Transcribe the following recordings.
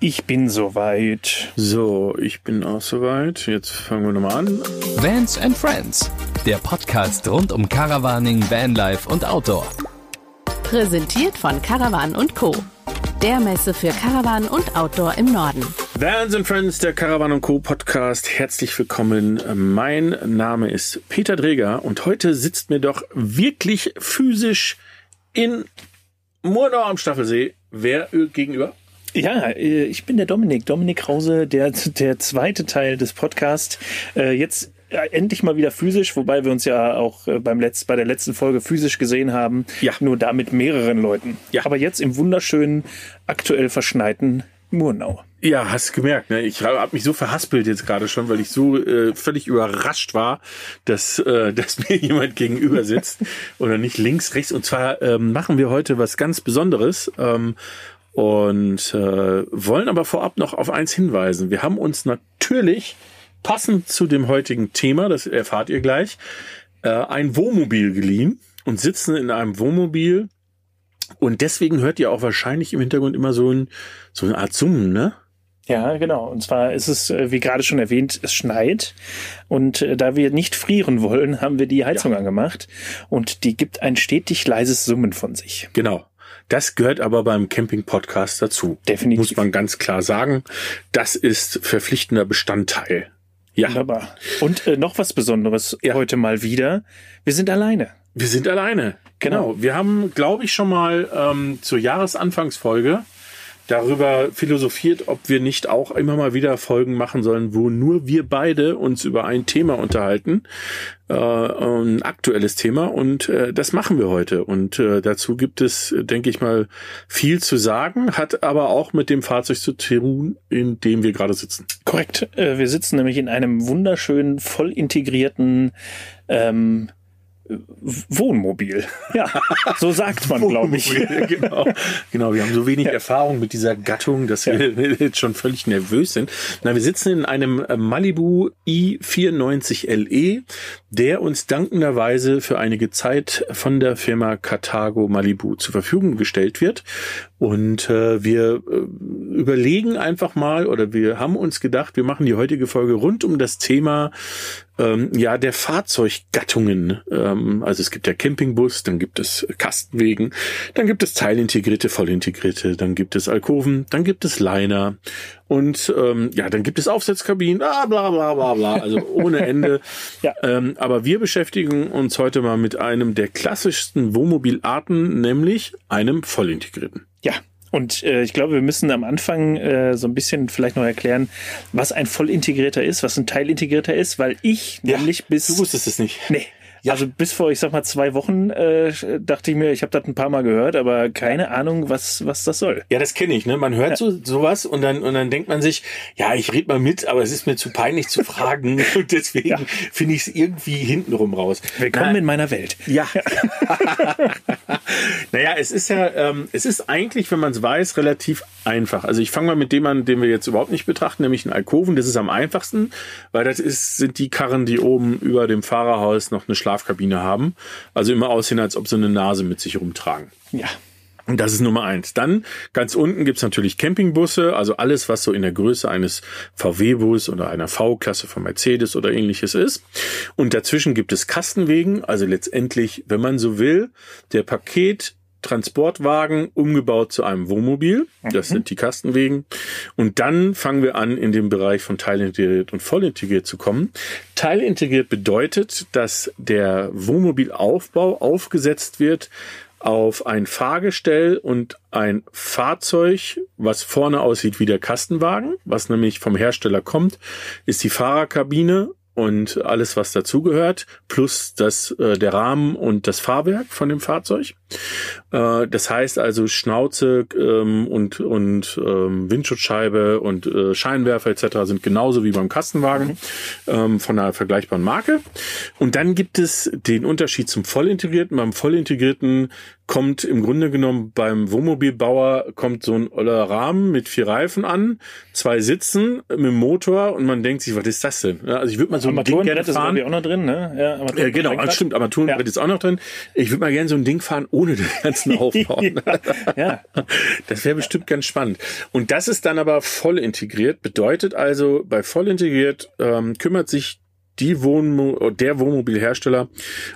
Ich bin soweit. So, ich bin auch soweit. Jetzt fangen wir nochmal an. Vans and Friends, der Podcast rund um Caravaning, Vanlife und Outdoor. Präsentiert von Caravan und Co. Der Messe für Caravan und Outdoor im Norden. Vans and Friends, der Caravan Co. Podcast. Herzlich willkommen. Mein Name ist Peter Dreger und heute sitzt mir doch wirklich physisch in Murnau am Staffelsee. Wer gegenüber? Ja, äh, ich bin der Dominik, Dominik Krause, der, der zweite Teil des Podcasts. Äh, jetzt äh, endlich mal wieder physisch, wobei wir uns ja auch beim Letz-, bei der letzten Folge physisch gesehen haben. Ja. Nur da mit mehreren Leuten. Ja. Aber jetzt im wunderschönen, aktuell verschneiten Murnau. Ja, hast gemerkt, ne? Ich habe mich so verhaspelt jetzt gerade schon, weil ich so äh, völlig überrascht war, dass, äh, dass mir jemand gegenüber sitzt oder nicht links, rechts. Und zwar ähm, machen wir heute was ganz Besonderes. Ähm, und äh, wollen aber vorab noch auf eins hinweisen. Wir haben uns natürlich passend zu dem heutigen Thema, das erfahrt ihr gleich, äh, ein Wohnmobil geliehen und sitzen in einem Wohnmobil. Und deswegen hört ihr auch wahrscheinlich im Hintergrund immer so, ein, so eine Art Summen, ne? Ja, genau. Und zwar ist es, äh, wie gerade schon erwähnt, es schneit. Und äh, da wir nicht frieren wollen, haben wir die Heizung ja. angemacht. Und die gibt ein stetig leises Summen von sich. Genau. Das gehört aber beim Camping-Podcast dazu. Definitiv. Muss man ganz klar sagen. Das ist verpflichtender Bestandteil. Ja. Wunderbar. Und äh, noch was Besonderes ja. heute mal wieder. Wir sind alleine. Wir sind alleine. Genau. genau. Wir haben, glaube ich, schon mal ähm, zur Jahresanfangsfolge darüber philosophiert, ob wir nicht auch immer mal wieder Folgen machen sollen, wo nur wir beide uns über ein Thema unterhalten, äh, ein aktuelles Thema. Und äh, das machen wir heute. Und äh, dazu gibt es, denke ich mal, viel zu sagen, hat aber auch mit dem Fahrzeug zu tun, in dem wir gerade sitzen. Korrekt, äh, wir sitzen nämlich in einem wunderschönen, voll integrierten ähm, Wohnmobil. Ja, so sagt man, glaube ich. genau. genau, wir haben so wenig ja. Erfahrung mit dieser Gattung, dass wir ja. jetzt schon völlig nervös sind. Na, wir sitzen in einem äh, Malibu i94 LE, der uns dankenderweise für einige Zeit von der Firma Carthago Malibu zur Verfügung gestellt wird. Und äh, wir äh, überlegen einfach mal oder wir haben uns gedacht, wir machen die heutige Folge rund um das Thema ähm, ja der Fahrzeuggattungen. Ähm, also es gibt ja Campingbus, dann gibt es Kastenwegen, dann gibt es teilintegrierte, vollintegrierte, dann gibt es Alkoven, dann gibt es Liner und ähm, ja, dann gibt es Aufsetzkabinen, ah, bla bla bla bla, also ohne Ende. ja. ähm, aber wir beschäftigen uns heute mal mit einem der klassischsten Wohnmobilarten, nämlich einem vollintegrierten. Ja, und äh, ich glaube, wir müssen am Anfang äh, so ein bisschen vielleicht noch erklären, was ein vollintegrierter ist, was ein Teilintegrierter ist, weil ich ja, nämlich bis. Du wusstest es nicht. Nee. Ja. Also bis vor, ich sag mal, zwei Wochen äh, dachte ich mir, ich habe das ein paar Mal gehört, aber keine Ahnung, was, was das soll. Ja, das kenne ich, ne? Man hört ja. so sowas und dann, und dann denkt man sich, ja, ich red mal mit, aber es ist mir zu peinlich zu fragen. und deswegen ja. finde ich es irgendwie hintenrum raus. Willkommen Na, in meiner Welt. Ja. naja, es ist ja, ähm, es ist eigentlich, wenn man es weiß, relativ einfach. Also ich fange mal mit dem an, den wir jetzt überhaupt nicht betrachten, nämlich einen Alkoven. Das ist am einfachsten, weil das ist, sind die Karren, die oben über dem Fahrerhaus noch eine Schlafkabine haben. Also immer aussehen, als ob sie eine Nase mit sich rumtragen. Ja. Und das ist Nummer eins. Dann ganz unten gibt's natürlich Campingbusse, also alles, was so in der Größe eines VW-Bus oder einer V-Klasse von Mercedes oder ähnliches ist. Und dazwischen gibt es Kastenwegen, also letztendlich, wenn man so will, der Paket Transportwagen umgebaut zu einem Wohnmobil. Das mhm. sind die Kastenwegen. Und dann fangen wir an, in den Bereich von teilintegriert und vollintegriert zu kommen. Teilintegriert bedeutet, dass der Wohnmobilaufbau aufgesetzt wird auf ein Fahrgestell und ein Fahrzeug, was vorne aussieht wie der Kastenwagen, was nämlich vom Hersteller kommt, ist die Fahrerkabine und alles, was dazugehört, plus das, äh, der Rahmen und das Fahrwerk von dem Fahrzeug. Äh, das heißt also Schnauze ähm, und, und ähm, Windschutzscheibe und äh, Scheinwerfer etc. sind genauso wie beim Kastenwagen ähm, von einer vergleichbaren Marke. Und dann gibt es den Unterschied zum vollintegrierten. Beim vollintegrierten kommt im Grunde genommen beim Wohnmobilbauer kommt so ein oller Rahmen mit vier Reifen an, zwei Sitzen mit dem Motor und man denkt sich, was ist das denn? Also ich würde mal so so ein Ding gerne Armaturenbrett ist fahren. glaube ich auch noch drin, ne? Ja, Ja, genau, das stimmt, Armaturenbrett Ja. ist auch noch drin. Ich würde mal gerne so ein Ding fahren ohne den ganzen Aufbau. Ja. Das wäre bestimmt ganz spannend. Und das ist dann aber voll integriert. Bedeutet also, bei voll integriert ähm, kümmert sich die Wohnmo der Wohnmobilhersteller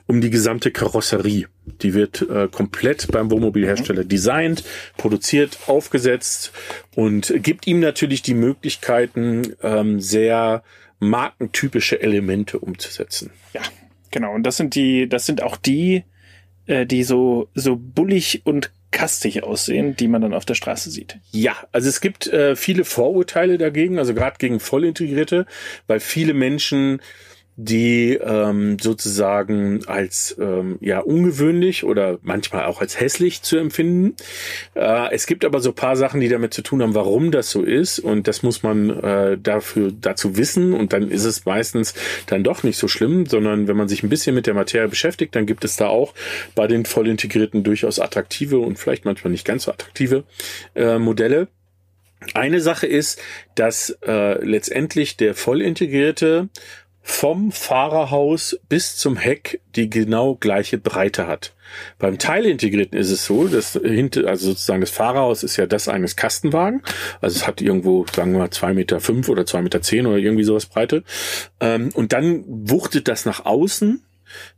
um die gesamte Karosserie. Die wird äh, komplett beim Wohnmobilhersteller designt, produziert, aufgesetzt und gibt ihm natürlich die Möglichkeiten, ähm, sehr markentypische Elemente umzusetzen. Ja, genau. Und das sind die, das sind auch die, äh, die so, so bullig und kastig aussehen, die man dann auf der Straße sieht. Ja, also es gibt äh, viele Vorurteile dagegen, also gerade gegen Vollintegrierte, weil viele Menschen die ähm, sozusagen als ähm, ja ungewöhnlich oder manchmal auch als hässlich zu empfinden. Äh, es gibt aber so paar Sachen, die damit zu tun haben, warum das so ist und das muss man äh, dafür dazu wissen und dann ist es meistens dann doch nicht so schlimm, sondern wenn man sich ein bisschen mit der Materie beschäftigt, dann gibt es da auch bei den Vollintegrierten durchaus attraktive und vielleicht manchmal nicht ganz so attraktive äh, Modelle. Eine Sache ist, dass äh, letztendlich der Vollintegrierte vom Fahrerhaus bis zum Heck die genau gleiche Breite hat. Beim Teilintegrierten ist es so, dass hinter, also sozusagen das Fahrerhaus ist ja das eines Kastenwagen. Also es hat irgendwo, sagen wir mal, zwei Meter fünf oder zwei Meter zehn oder irgendwie sowas Breite. Ähm, und dann wuchtet das nach außen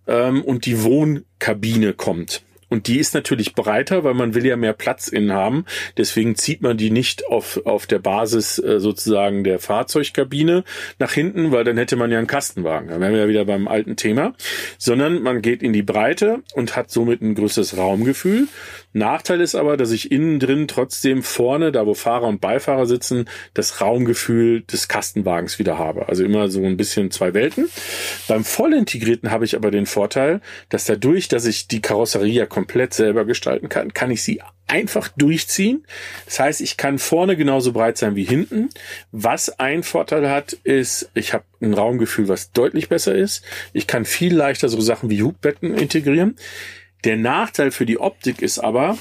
ähm, und die Wohnkabine kommt. Und die ist natürlich breiter, weil man will ja mehr Platz innen haben. Deswegen zieht man die nicht auf, auf der Basis äh, sozusagen der Fahrzeugkabine nach hinten, weil dann hätte man ja einen Kastenwagen. Da wären wir ja wieder beim alten Thema. Sondern man geht in die Breite und hat somit ein größeres Raumgefühl. Nachteil ist aber, dass ich innen drin trotzdem vorne, da wo Fahrer und Beifahrer sitzen, das Raumgefühl des Kastenwagens wieder habe. Also immer so ein bisschen zwei Welten. Beim vollintegrierten habe ich aber den Vorteil, dass dadurch, dass ich die Karosserie ja komplett selber gestalten kann, kann ich sie einfach durchziehen. Das heißt, ich kann vorne genauso breit sein wie hinten. Was ein Vorteil hat, ist, ich habe ein Raumgefühl, was deutlich besser ist. Ich kann viel leichter so Sachen wie Hubbetten integrieren. Der Nachteil für die Optik ist aber,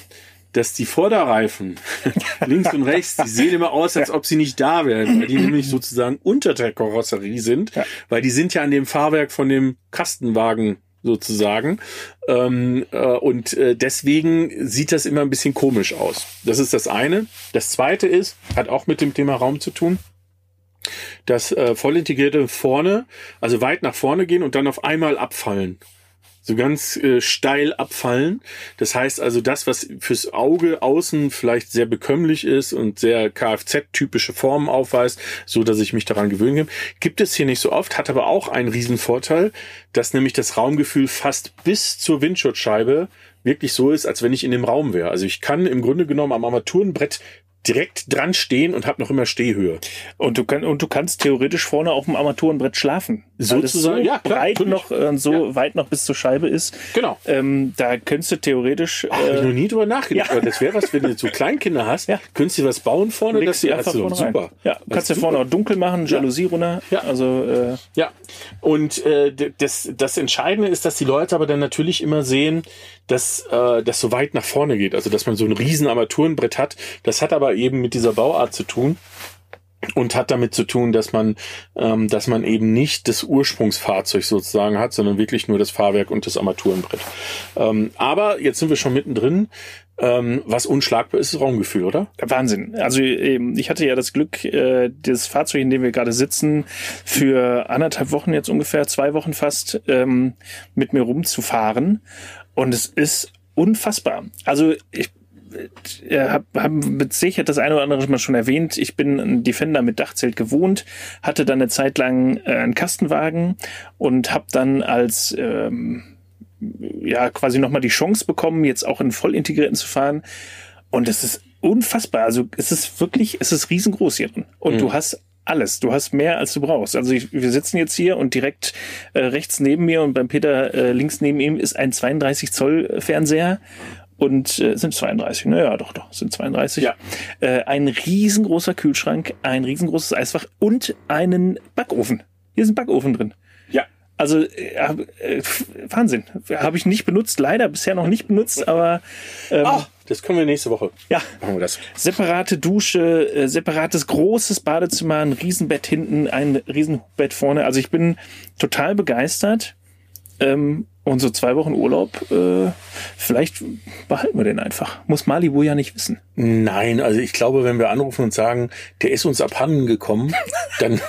dass die Vorderreifen links und rechts, die sehen immer aus, als ob sie nicht da wären, weil die nämlich sozusagen unter der Karosserie sind, weil die sind ja an dem Fahrwerk von dem Kastenwagen sozusagen. Ähm, äh, und äh, deswegen sieht das immer ein bisschen komisch aus. Das ist das eine. Das zweite ist, hat auch mit dem Thema Raum zu tun dass äh, vollintegrierte vorne, also weit nach vorne gehen und dann auf einmal abfallen. So ganz äh, steil abfallen. Das heißt also, das, was fürs Auge außen vielleicht sehr bekömmlich ist und sehr Kfz-typische Formen aufweist, so dass ich mich daran gewöhnen kann, gibt es hier nicht so oft, hat aber auch einen Riesenvorteil, dass nämlich das Raumgefühl fast bis zur Windschutzscheibe wirklich so ist, als wenn ich in dem Raum wäre. Also ich kann im Grunde genommen am Armaturenbrett direkt dran stehen und habe noch immer Stehhöhe. Und du, kann, und du kannst theoretisch vorne auf dem Armaturenbrett schlafen. Sozusagen, so ja, klar, breit natürlich. noch und so weit noch bis zur Scheibe ist. Genau. Ähm, da könntest du theoretisch. Hab ich Äh, noch nie drüber nachgedacht. Aber das wäre was, wenn du so Kleinkinder hast, Ja. könntest du was bauen vorne, dass legst du die einfach also, vorne rein. super. Ja, Das kannst du vorne auch dunkel machen, Jalousie runter. Ja. Also äh, Ja, und äh, das, das Entscheidende ist, dass die Leute aber dann natürlich immer sehen, dass äh, das so weit nach vorne geht. Also dass man so ein riesen Armaturenbrett hat. Das hat aber eben mit dieser Bauart zu tun und hat damit zu tun, dass man, ähm, dass man eben nicht das Ursprungsfahrzeug sozusagen hat, sondern wirklich nur das Fahrwerk und das Armaturenbrett. Ähm, aber jetzt sind wir schon mittendrin. Ähm, was unschlagbar ist, ist Raumgefühl, oder? Wahnsinn. Also ähm, ich hatte ja das Glück, äh, das Fahrzeug, in dem wir gerade sitzen, für anderthalb Wochen jetzt ungefähr, zwei Wochen fast, ähm, mit mir rumzufahren. Und es ist unfassbar. Also ich äh, habe hab mit Sicherheit das eine oder andere mal schon erwähnt. Ich bin ein Defender mit Dachzelt gewohnt, hatte dann eine Zeit lang äh, einen Kastenwagen und habe dann als ähm, ja quasi nochmal die Chance bekommen, jetzt auch in voll integrierten zu fahren. Und es ist unfassbar. Also es ist wirklich, es ist riesengroß hier drin. Und du hast alles. Du hast mehr, als du brauchst. Also ich, wir sitzen jetzt hier und direkt äh, rechts neben mir und beim Peter äh, links neben ihm ist ein 32 Zoll Fernseher. Und äh, sind 32, naja, doch, doch, sind 32. Ja. Äh, ein riesengroßer Kühlschrank, ein riesengroßes Eisfach und einen Backofen. Hier ist ein Backofen drin. Ja. Also äh, äh, Wahnsinn. Habe ich nicht benutzt, leider bisher noch nicht benutzt, aber ähm, Ach, das können wir nächste Woche. Ja. Machen wir das. Separate Dusche, äh, separates großes Badezimmer, ein Riesenbett hinten, ein Riesenbett vorne. Also ich bin total begeistert. Ähm, und so zwei Wochen Urlaub, äh, vielleicht behalten wir den einfach. Muss Malibu ja nicht wissen. Nein, also ich glaube, wenn wir anrufen und sagen, der ist uns abhanden gekommen, dann,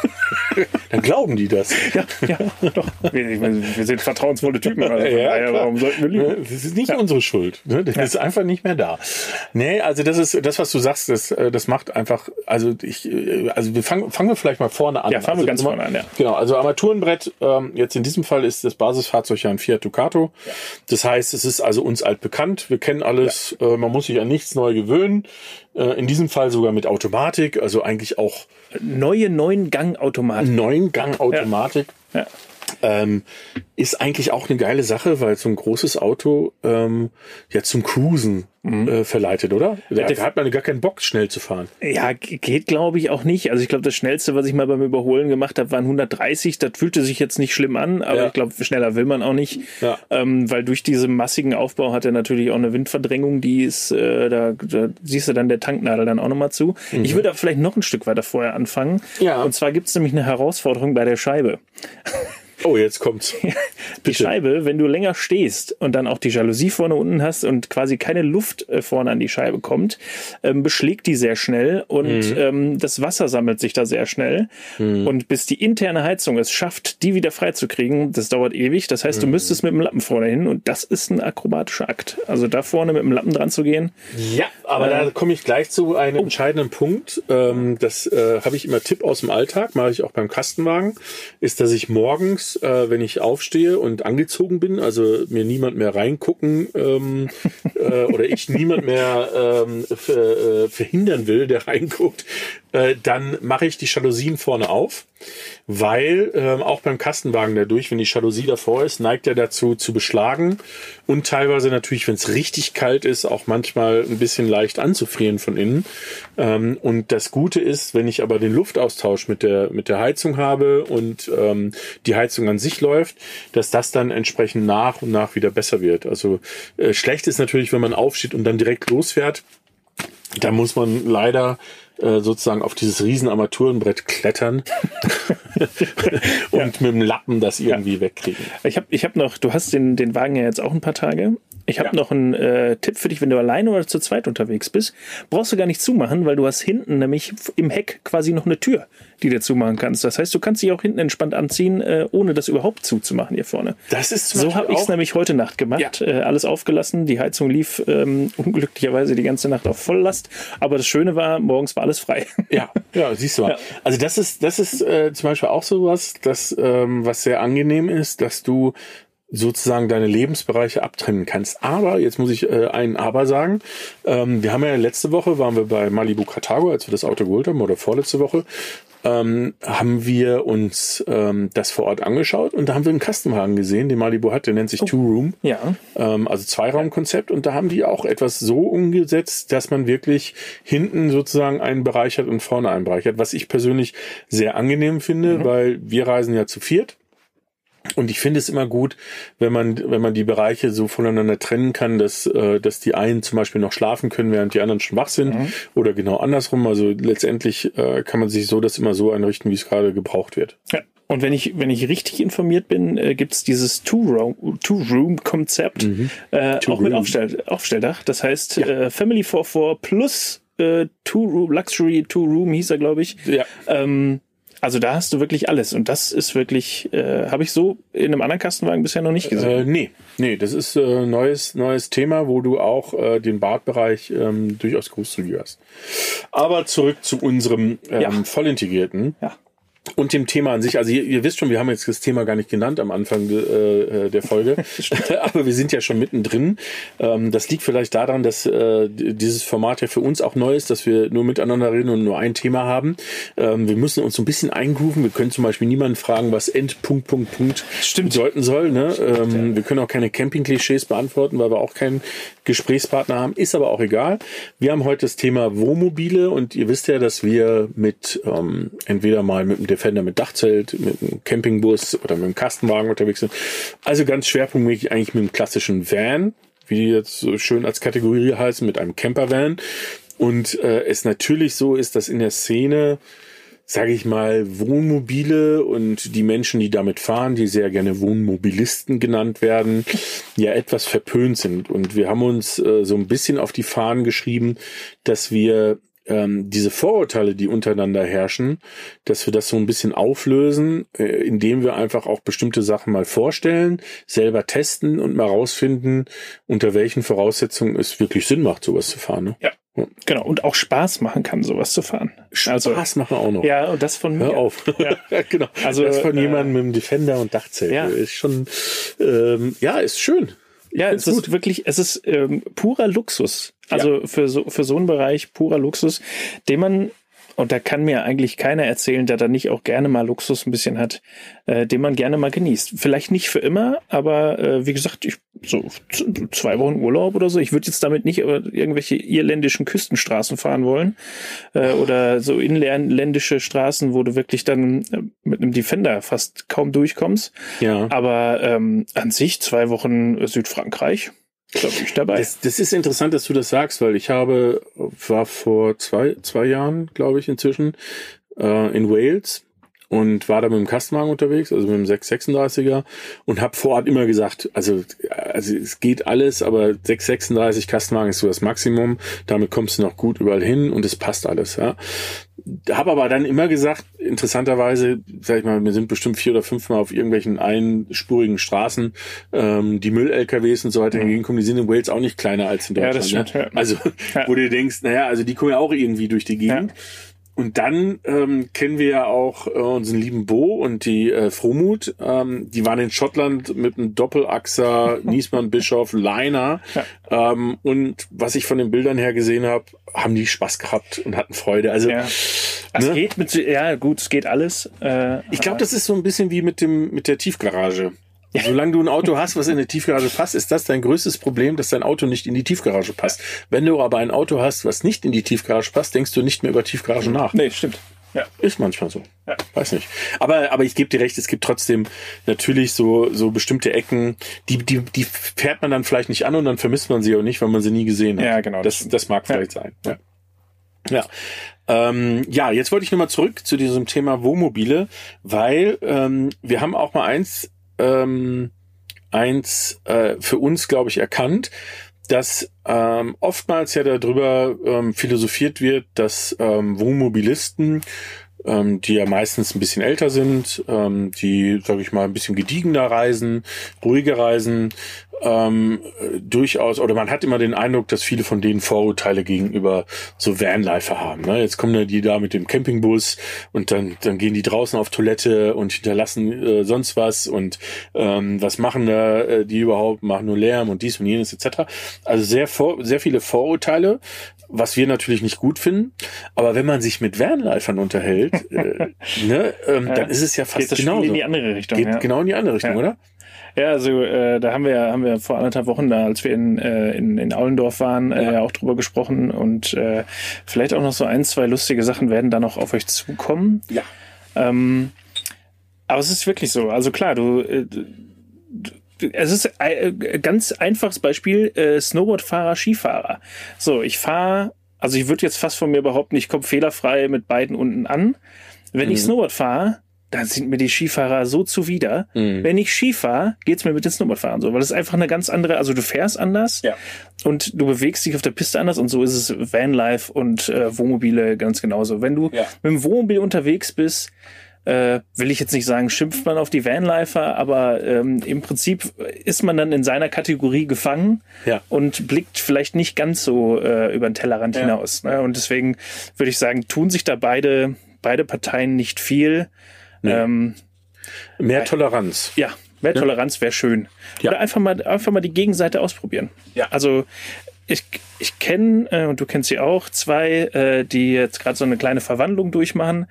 dann glauben die das. Ja, ja, doch. Wir, wir sind vertrauensvolle Typen. Also Ja, daher, warum sollten wir lügen? Das ist nicht unsere Schuld. Ne? Das ist einfach nicht mehr da. Nee, also das ist das, was du sagst, das, äh, das macht einfach, also ich, äh, also wir fangen, fangen wir vielleicht mal vorne an. Ja, fangen wir also ganz vorne an, ja. Genau, also Armaturenbrett, ähm, jetzt in diesem Fall ist das Basisfahrzeug ja ein Fiat Ducato. Das heißt, es ist also uns altbekannt. Wir kennen alles, äh, man muss sich an nichts neu gewöhnen. Äh, in diesem Fall sogar mit Automatik, also eigentlich auch Neue neun Gangautomaten. neun Gang Automatik. Ja. Ähm, ist eigentlich auch eine geile Sache, weil so ein großes Auto ähm, ja zum Cruisen äh, verleitet, oder? Da, da hat man gar keinen Bock, schnell zu fahren. Ja, geht glaube ich auch nicht. Also ich glaube, das Schnellste, was ich mal beim Überholen gemacht habe, waren 130. Das fühlte sich jetzt nicht schlimm an, aber Ja. ich glaube, schneller will man auch nicht. Ja. Ähm, weil durch diesen massigen Aufbau hat er natürlich auch eine Windverdrängung, die ist, äh, da, da siehst du dann der Tanknadel dann auch nochmal zu. Ich würde aber vielleicht noch ein Stück weiter vorher anfangen. Mhm. Ja. Und zwar gibt es nämlich eine Herausforderung bei der Scheibe. Oh, jetzt kommt's. Die. Scheibe, wenn du länger stehst und dann auch die Jalousie vorne unten hast und quasi keine Luft äh, vorne an die Scheibe kommt, ähm, beschlägt die sehr schnell und Mhm. ähm, das Wasser sammelt sich da sehr schnell. Und bis die interne Heizung es schafft, die wieder freizukriegen, das dauert ewig. Das Mhm. heißt, du müsstest mit dem Lappen vorne hin und das ist ein akrobatischer Akt. Also da vorne mit dem Lappen dran zu gehen. Ja, aber da komme ich gleich zu einem entscheidenden Punkt. Ähm, das äh, habe ich immer Tipp aus dem Alltag, mache ich auch beim Kastenwagen, ist, dass ich morgens, äh, wenn ich aufstehe und angezogen bin, also mir niemand mehr reingucken ähm, äh, oder ich niemand mehr ähm, äh, verhindern will, der reinguckt, äh, dann mache ich die Jalousien vorne auf, weil ähm, auch beim Kastenwagen dadurch, wenn die Jalousie davor ist, neigt er dazu zu beschlagen und teilweise natürlich, wenn es richtig kalt ist, auch manchmal ein bisschen leicht anzufrieren von innen. Ähm, und das Gute ist, wenn ich aber den Luftaustausch mit der mit der Heizung habe und ähm, die Heizung an sich läuft, dass das dann entsprechend nach und nach wieder besser wird. Also äh, schlecht ist natürlich, wenn man aufsteht und dann direkt losfährt. Da muss man leider äh, sozusagen auf dieses riesen Armaturenbrett klettern und mit dem Lappen das irgendwie wegkriegen. Ich habe ich hab noch, du hast den, den Wagen ja jetzt auch ein paar Tage. Ich habe Ja. noch einen äh, Tipp für dich, wenn du alleine oder zu zweit unterwegs bist. Brauchst du gar nicht zumachen, weil du hast hinten nämlich im Heck quasi noch eine Tür, die du zumachen kannst. Das heißt, du kannst dich auch hinten entspannt anziehen, äh, ohne das überhaupt zuzumachen hier vorne. Das ist So habe ich es nämlich heute Nacht gemacht. Ja. Äh, alles aufgelassen. Die Heizung lief ähm, unglücklicherweise die ganze Nacht auf Volllast. Aber das Schöne war, morgens war alles frei. Ja, ja, siehst du mal. Ja. Also das ist, das ist äh, zum Beispiel auch sowas, das, ähm, was sehr angenehm ist, dass du sozusagen deine Lebensbereiche abtrennen kannst. Aber, jetzt muss ich äh, ein Aber sagen, ähm, wir haben ja letzte Woche, waren wir bei Malibu Cartago, als wir das Auto geholt haben, oder vorletzte Woche, ähm, haben wir uns ähm, das vor Ort angeschaut und da haben wir einen Kastenwagen gesehen, den Malibu hat, der nennt sich Two Room. Ja. Ähm, also Zweiraumkonzept und da haben die auch etwas so umgesetzt, dass man wirklich hinten sozusagen einen Bereich hat und vorne einen Bereich hat, was ich persönlich sehr angenehm finde, weil wir reisen ja zu viert. Und ich finde es immer gut, wenn man, wenn man die Bereiche so voneinander trennen kann, dass, äh, dass die einen zum Beispiel noch schlafen können, während die anderen schon wach sind. Oder genau andersrum. Also letztendlich äh, kann man sich so das immer so einrichten, wie es gerade gebraucht wird. Ja. Und wenn ich, wenn ich richtig informiert bin, äh, gibt's dieses Two-Room-Konzept äh, auch mit Two-Room. Aufstell Aufstelldach. Das heißt, Ja. äh, Family 4-4 plus äh, Two-Room, Luxury Two-Room hieß er, glaube ich. Ja. Ähm, also da hast du wirklich alles. Und das ist wirklich, äh, habe ich so in einem anderen Kastenwagen bisher noch nicht gesehen. Äh, nee, nee, das ist äh, neues neues Thema, wo du auch äh, den Badbereich ähm, durchaus großzügig hast. Aber zurück zu unserem ähm, Ja. vollintegrierten Ja. Und dem Thema an sich. Also ihr, ihr wisst schon, wir haben jetzt das Thema gar nicht genannt am Anfang äh, äh, der Folge, aber wir sind ja schon mittendrin. Ähm, das liegt vielleicht daran, dass äh, dieses Format ja für uns auch neu ist, dass wir nur miteinander reden und nur ein Thema haben. Ähm, wir müssen uns so ein bisschen eingrooven. Wir können zum Beispiel niemanden fragen, was End Punkt Punkt Punkt Stimmt. bedeuten soll. Ne? Ähm, wir können auch keine Camping-Klischees beantworten, weil wir auch keinen Gesprächspartner haben. Ist aber auch egal. Wir haben heute das Thema Wohnmobile und ihr wisst ja, dass wir mit ähm, entweder mal mit dem Defender mit Dachzelt, mit einem Campingbus oder mit einem Kastenwagen unterwegs sind. Also ganz schwerpunktmäßig eigentlich mit einem klassischen Van. wie die jetzt so schön als Kategorie heißen, mit einem Campervan. Und äh, es natürlich so ist, dass in der Szene sage ich mal, Wohnmobile und die Menschen, die damit fahren, die sehr gerne Wohnmobilisten genannt werden, ja etwas verpönt sind. Und wir haben uns äh, so ein bisschen auf die Fahnen geschrieben, dass wir ähm, diese Vorurteile, die untereinander herrschen, dass wir das so ein bisschen auflösen, äh, indem wir einfach auch bestimmte Sachen mal vorstellen, selber testen und mal rausfinden, unter welchen Voraussetzungen es wirklich Sinn macht, sowas zu fahren. Ne? Ja. Genau, und auch Spaß machen kann, sowas zu fahren. Spaß also, machen auch noch. Ja, und das von mir. Hör auf. Ja. genau. Also das von äh, jemandem mit dem Defender und Dachzelt. Ja. Ist schon, ähm, ja, ist schön. Ja, es ist gut. wirklich, es ist ähm, purer Luxus. Also ja. für so für so einen Bereich purer Luxus, den man und da kann mir eigentlich keiner erzählen, der da nicht auch gerne mal Luxus ein bisschen hat, äh, den man gerne mal genießt. Vielleicht nicht für immer, aber äh, wie gesagt, ich, so zwei Wochen Urlaub oder so. Ich würde jetzt damit nicht über irgendwelche irländischen Küstenstraßen fahren wollen äh, oder so inländische Straßen, wo du wirklich dann äh, mit einem Defender fast kaum durchkommst. Ja. Aber ähm, an sich zwei Wochen Südfrankreich glaube ich, dabei. Das, das, ist interessant, dass du das sagst, weil ich habe, war vor zwei, zwei Jahren, glaube ich, inzwischen, äh, in Wales und war da mit dem Kastenwagen unterwegs, also mit dem 636er und habe vor Ort immer gesagt, also, also es geht alles, aber 636 Kastenwagen ist so das Maximum, damit kommst du noch gut überall hin und es passt alles. Ja. Habe aber dann immer gesagt, interessanterweise, sag ich mal, wir sind bestimmt vier oder fünf Mal auf irgendwelchen einspurigen Straßen, ähm, die Müll-LKWs und so weiter mhm. entgegenkommen, die sind in Wales auch nicht kleiner als in Deutschland. Ja, das stimmt, ne? ja. Also, ja. wo du denkst, naja, also die kommen ja auch irgendwie durch die Gegend. Und dann ähm, kennen wir ja auch äh, unseren lieben Bo und die äh, Frohmut. Ähm, die waren in Schottland mit einem Doppelachser, Niesmann, Bischof, Liner. Ja. Ähm, und was ich von den Bildern her gesehen habe, haben die Spaß gehabt und hatten Freude. Also ja. Es ne? geht mit, ja gut, es geht alles. Äh, ich glaube, das ist so ein bisschen wie mit dem mit der Tiefgarage. Solange du ein Auto hast, was in die Tiefgarage passt, ist das dein größtes Problem, dass dein Auto nicht in die Tiefgarage passt. Wenn du aber ein Auto hast, was nicht in die Tiefgarage passt, denkst du nicht mehr über Tiefgarage nach. Nee, stimmt. Ja. Ist manchmal so. Ja. Weiß nicht. Aber, aber ich gebe dir recht, es gibt trotzdem natürlich so, so bestimmte Ecken, die, die, die fährt man dann vielleicht nicht an und dann vermisst man sie auch nicht, weil man sie nie gesehen hat. Ja, genau. Das, das mag vielleicht ja. sein. Ja. Ja. Ähm, ja, jetzt wollte ich nochmal zurück zu diesem Thema Wohnmobile, weil ähm, wir haben auch mal eins ähm, eins äh, für uns, glaube ich, erkannt, dass ähm, oftmals ja darüber ähm, philosophiert wird, dass ähm, Wohnmobilisten ähm, die ja meistens ein bisschen älter sind, ähm, die, sage ich mal, ein bisschen gediegener reisen, ruhiger reisen, ähm, durchaus, oder man hat immer den Eindruck, dass viele von denen Vorurteile gegenüber so Vanlifer haben. Ne? Jetzt kommen da die da mit dem Campingbus und dann, dann gehen die draußen auf Toilette und hinterlassen äh, sonst was und ähm, was machen da äh, die überhaupt, machen nur Lärm und dies und jenes etc. Also sehr, vor, sehr viele Vorurteile, was wir natürlich nicht gut finden. Aber wenn man sich mit Vanlifern unterhält, äh, ne, ähm, ja, dann ist es ja fast geht genauso. in die andere Richtung. Geht ja. genau in die andere Richtung, ja. oder? Ja, also äh, da haben wir haben wir vor anderthalb Wochen, da als wir in, äh, in, in Aulendorf waren, äh, ja. auch drüber gesprochen und äh, vielleicht auch noch so ein, zwei lustige Sachen werden da noch auf euch zukommen. Ja. Ähm, aber es ist wirklich so. Also klar, du, äh, es ist ein äh, ganz einfaches Beispiel, äh, Snowboardfahrer, Skifahrer. So, ich fahre, also ich würde jetzt fast von mir behaupten, ich komme fehlerfrei mit beiden unten an. Wenn mhm. ich Snowboard fahre, dann sind mir die Skifahrer so zuwider. Mhm. Wenn ich Ski fahre, geht's mir mit dem Snowboardfahren so, weil es ist einfach eine ganz andere, also du fährst anders ja. und du bewegst dich auf der Piste anders und so ist es Vanlife und äh, Wohnmobile ganz genauso. Wenn du ja. mit dem Wohnmobil unterwegs bist, äh, will ich jetzt nicht sagen, schimpft man auf die Vanlifer, aber ähm, im Prinzip ist man dann in seiner Kategorie gefangen ja. und blickt vielleicht nicht ganz so äh, über den Tellerrand ja. hinaus. Ne? Und deswegen würde ich sagen, tun sich da beide, beide Parteien nicht viel. Nee. Ähm, mehr Toleranz. Ja, mehr. Toleranz wäre schön. Ja. Oder einfach mal, einfach mal die Gegenseite ausprobieren. Ja. Also ich, ich kenne, äh, und du kennst sie auch, zwei, äh, die jetzt gerade so eine kleine Verwandlung durchmachen,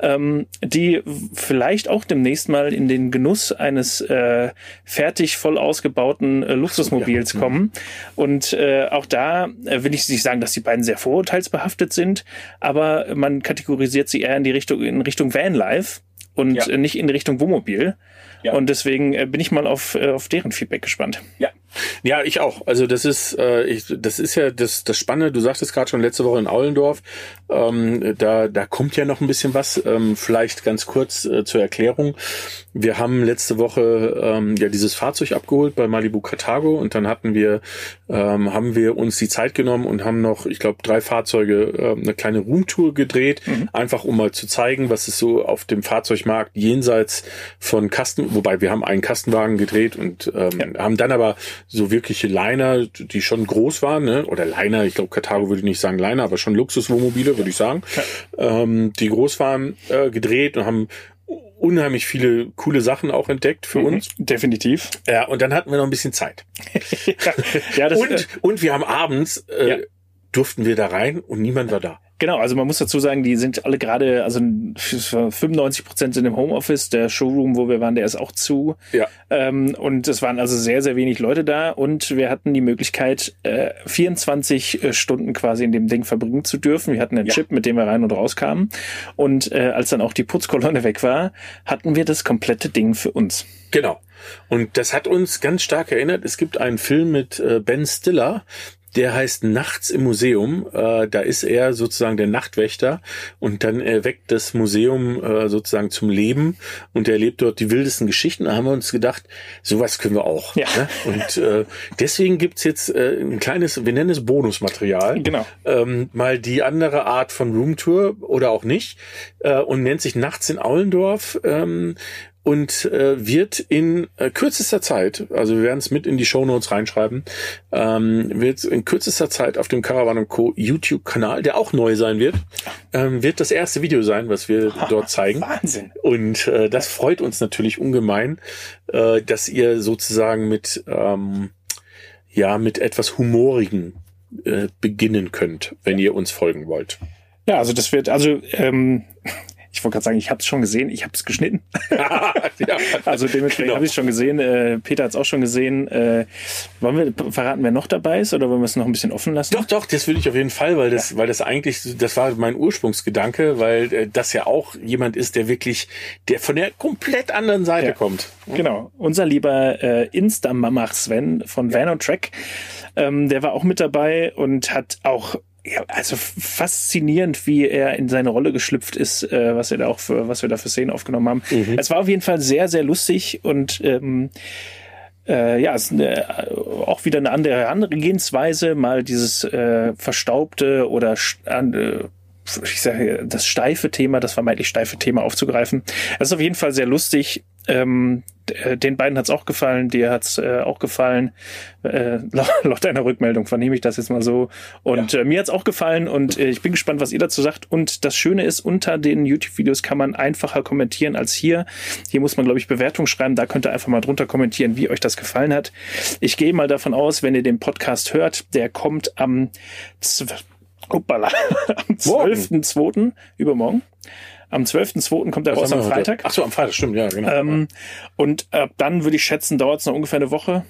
ähm, die vielleicht auch demnächst mal in den Genuss eines äh, fertig voll ausgebauten äh, Luxusmobils ja, kommen. Und äh, auch da äh, will ich nicht sagen, dass die beiden sehr vorurteilsbehaftet sind, aber man kategorisiert sie eher in die Richtung, in Richtung Vanlife und ja. nicht in Richtung Wohnmobil. Ja. Und deswegen äh, bin ich mal auf, äh, auf deren Feedback gespannt. Ja, Ja, ich auch. Also das ist, äh, ich, das ist ja das, das Spannende. Du sagtest gerade schon letzte Woche in Aulendorf, ähm, da, da kommt ja noch ein bisschen was. Ähm, vielleicht ganz kurz äh, zur Erklärung. Wir haben letzte Woche ähm, ja dieses Fahrzeug abgeholt bei Malibu Cartago und dann hatten wir, ähm, haben wir uns die Zeit genommen und haben noch, ich glaube, drei Fahrzeuge äh, eine kleine Roomtour gedreht, mhm. einfach um mal zu zeigen, was es so auf dem Fahrzeugmarkt jenseits von Kasten, wobei wir haben einen Kastenwagen gedreht und ähm, ja. haben dann aber so wirkliche Liner, die schon groß waren, ne? oder Liner, ich glaube, Cartago würde ich nicht sagen Liner, aber schon Luxuswohnmobile, würde ich sagen, ja. ähm, die groß waren, äh, gedreht und haben unheimlich viele coole Sachen auch entdeckt für mhm, uns. Definitiv. Ja, und dann hatten wir noch ein bisschen Zeit. ja, das, und, äh, und wir haben abends, äh, ja. durften wir da rein und niemand war da. Genau, also man muss dazu sagen, die sind alle gerade, also 95 Prozent sind im Homeoffice. Der Showroom, wo wir waren, der ist auch zu. Ja. Ähm, und es waren also sehr, sehr wenig Leute da und wir hatten die Möglichkeit, äh, 24 äh, Stunden quasi in dem Ding verbringen zu dürfen. Wir hatten einen ja. Chip, mit dem wir rein und raus kamen. Und äh, als dann auch die Putzkolonne weg war, hatten wir das komplette Ding für uns. Genau. Und das hat uns ganz stark erinnert. Es gibt einen Film mit äh, Ben Stiller, der heißt Nachts im Museum. Äh, da ist er sozusagen der Nachtwächter und dann erweckt das Museum äh, sozusagen zum Leben und er erlebt dort die wildesten Geschichten. Da haben wir uns gedacht, sowas können wir auch. Ja. Ne? Und äh, deswegen gibt's jetzt äh, ein kleines, wir nennen es Bonusmaterial. Genau. Ähm, mal die andere Art von Roomtour oder auch nicht äh, und nennt sich Nachts in Aulendorf. Ähm, und äh, wird in äh, kürzester Zeit, also wir werden es mit in die Show Notes reinschreiben, ähm, wird in kürzester Zeit auf dem Caravan Co. YouTube-Kanal, der auch neu sein wird, ähm, wird das erste Video sein, was wir dort zeigen. Wahnsinn. Und äh, das freut uns natürlich ungemein, äh, dass ihr sozusagen mit ähm, ja mit etwas humorigen äh, beginnen könnt, wenn ihr uns folgen wollt. Ja, also das wird also ähm, ich wollte gerade sagen, ich habe es schon gesehen, ich habe es geschnitten. ja, also dementsprechend genau. habe ich es schon gesehen. Äh, Peter hat es auch schon gesehen. Äh, wollen wir verraten, wer noch dabei ist, oder wollen wir es noch ein bisschen offen lassen? Doch, doch, das will ich auf jeden Fall, weil das, ja. weil das eigentlich, das war mein Ursprungsgedanke, weil äh, das ja auch jemand ist, der wirklich, der von der komplett anderen Seite ja. kommt. Genau, unser lieber äh, Insta-Mamach Sven von Van on Track, ähm, der war auch mit dabei und hat auch ja, also faszinierend, wie er in seine Rolle geschlüpft ist, äh, was er da auch für, was wir da für Szenen aufgenommen haben. Mhm. Es war auf jeden Fall sehr, sehr lustig und ähm, äh, ja, ist eine, auch wieder eine andere Herangehensweise, mal dieses äh, verstaubte oder äh, ich sage, das steife Thema, das vermeintlich steife Thema aufzugreifen. Es ist auf jeden Fall sehr lustig. Ähm, äh, den beiden hat's auch gefallen, dir hat's äh, auch gefallen. Äh, laut deiner Rückmeldung vernehme ich das jetzt mal so. Und ja. äh, mir hat's auch gefallen und äh, ich bin gespannt, was ihr dazu sagt. Und das Schöne ist, unter den YouTube-Videos kann man einfacher kommentieren als hier. Hier muss man, glaube ich, Bewertung schreiben. Da könnt ihr einfach mal drunter kommentieren, wie euch das gefallen hat. Ich gehe mal davon aus, wenn ihr den Podcast hört, der kommt am, Hoppala, am 12.2. übermorgen. Am 12.2. kommt er raus am Freitag. Ach so, am Freitag, stimmt, ja, genau. Ähm, und ab dann würde ich schätzen, dauert es noch ungefähr eine Woche.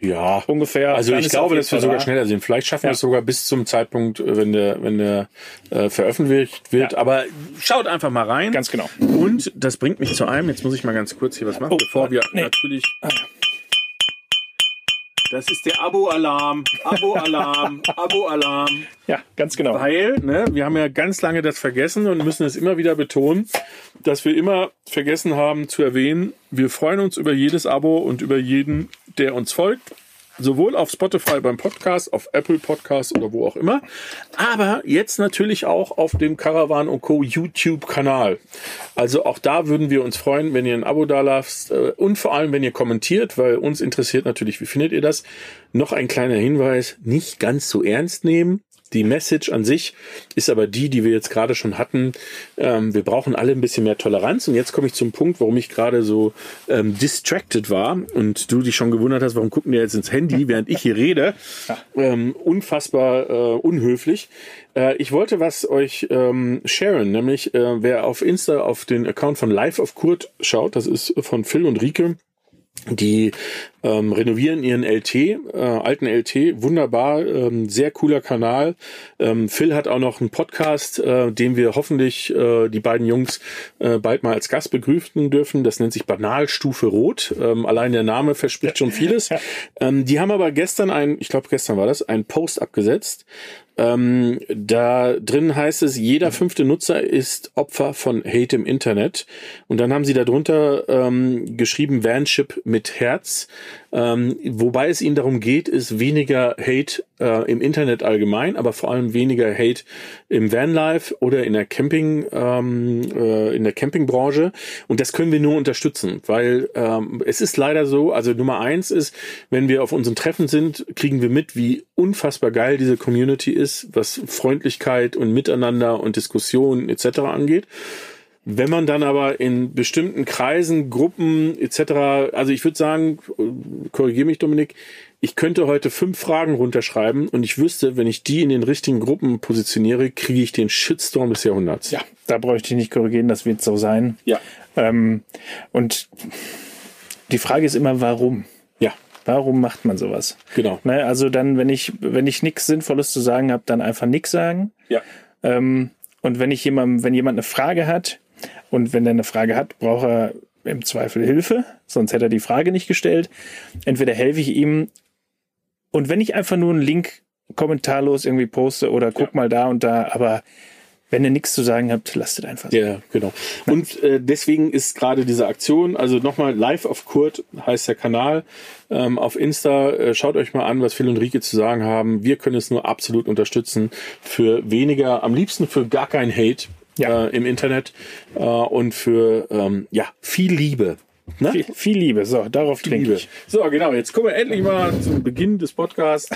Ja, ungefähr. Also ich glaube, dass wir sogar schneller sind. Vielleicht schaffen ja. wir es sogar bis zum Zeitpunkt, äh, wenn der, wenn der äh, veröffentlicht wird. Ja. Aber schaut einfach mal rein. Ganz genau. Und das bringt mich zu einem. Jetzt muss ich mal ganz kurz hier was machen, oh, bevor wir nee. natürlich. Ah. Das ist der Abo-Alarm. Abo-Alarm. Abo-Alarm. Ja, ganz genau. Weil, ne, wir haben ja ganz lange das vergessen und müssen es immer wieder betonen, dass wir immer vergessen haben zu erwähnen, wir freuen uns über jedes Abo und über jeden, der uns folgt sowohl auf Spotify beim Podcast, auf Apple Podcast oder wo auch immer, aber jetzt natürlich auch auf dem Caravan Co. YouTube-Kanal. Also auch da würden wir uns freuen, wenn ihr ein Abo da lasst äh, und vor allem, wenn ihr kommentiert, weil uns interessiert natürlich, wie findet ihr das? Noch ein kleiner Hinweis, nicht ganz so ernst nehmen. Die Message an sich ist aber die, die wir jetzt gerade schon hatten. Ähm, wir brauchen alle ein bisschen mehr Toleranz. Und jetzt komme ich zum Punkt, warum ich gerade so ähm, distracted war und du dich schon gewundert hast, warum gucken die jetzt ins Handy, während ich hier rede. Ähm, unfassbar äh, unhöflich. Äh, ich wollte was euch ähm, sharen, nämlich äh, wer auf Insta auf den Account von Live of Kurt schaut, das ist von Phil und Rike, die ähm, renovieren ihren LT, äh, alten LT, wunderbar, ähm, sehr cooler Kanal. Ähm, Phil hat auch noch einen Podcast, äh, den wir hoffentlich äh, die beiden Jungs äh, bald mal als Gast begrüßen dürfen. Das nennt sich Banalstufe Rot. Ähm, allein der Name verspricht schon vieles. Ähm, die haben aber gestern ein, ich glaube gestern war das, ein Post abgesetzt, ähm, da drin heißt es, jeder fünfte Nutzer ist Opfer von Hate im Internet. Und dann haben sie darunter ähm, geschrieben, Vanship mit Herz. Ähm, wobei es ihnen darum geht, ist weniger Hate äh, im Internet allgemein, aber vor allem weniger Hate im Vanlife oder in der Camping, ähm, äh, in der Campingbranche. Und das können wir nur unterstützen, weil ähm, es ist leider so, also Nummer eins ist, wenn wir auf unseren Treffen sind, kriegen wir mit, wie unfassbar geil diese Community ist, was Freundlichkeit und Miteinander und Diskussion etc. angeht. Wenn man dann aber in bestimmten Kreisen, Gruppen etc., also ich würde sagen, korrigiere mich Dominik, ich könnte heute fünf Fragen runterschreiben und ich wüsste, wenn ich die in den richtigen Gruppen positioniere, kriege ich den Shitstorm des Jahrhunderts. Ja, da bräuchte ich nicht korrigieren, das wird so sein. Ja. Ähm, und die Frage ist immer, warum? Ja. Warum macht man sowas? Genau. Ne, also dann, wenn ich, wenn ich nichts Sinnvolles zu sagen habe, dann einfach nichts sagen. Ja. Ähm, und wenn ich jemandem, wenn jemand eine Frage hat und wenn er eine Frage hat, braucht er im Zweifel Hilfe, sonst hätte er die Frage nicht gestellt. Entweder helfe ich ihm und wenn ich einfach nur einen Link kommentarlos irgendwie poste oder guck mal da und da, aber wenn ihr nichts zu sagen habt, lasst es einfach. so. Ja, genau. Und äh, deswegen ist gerade diese Aktion, also nochmal Live of Kurt heißt der Kanal ähm, auf Insta. Äh, schaut euch mal an, was Phil und Rike zu sagen haben. Wir können es nur absolut unterstützen für weniger, am liebsten für gar kein Hate Ja. äh, im Internet äh, und für ähm, ja viel Liebe. Ne? Viel, viel Liebe, so, darauf trinke Liebe. ich. So, genau. Jetzt kommen wir endlich mal zum Beginn des Podcasts.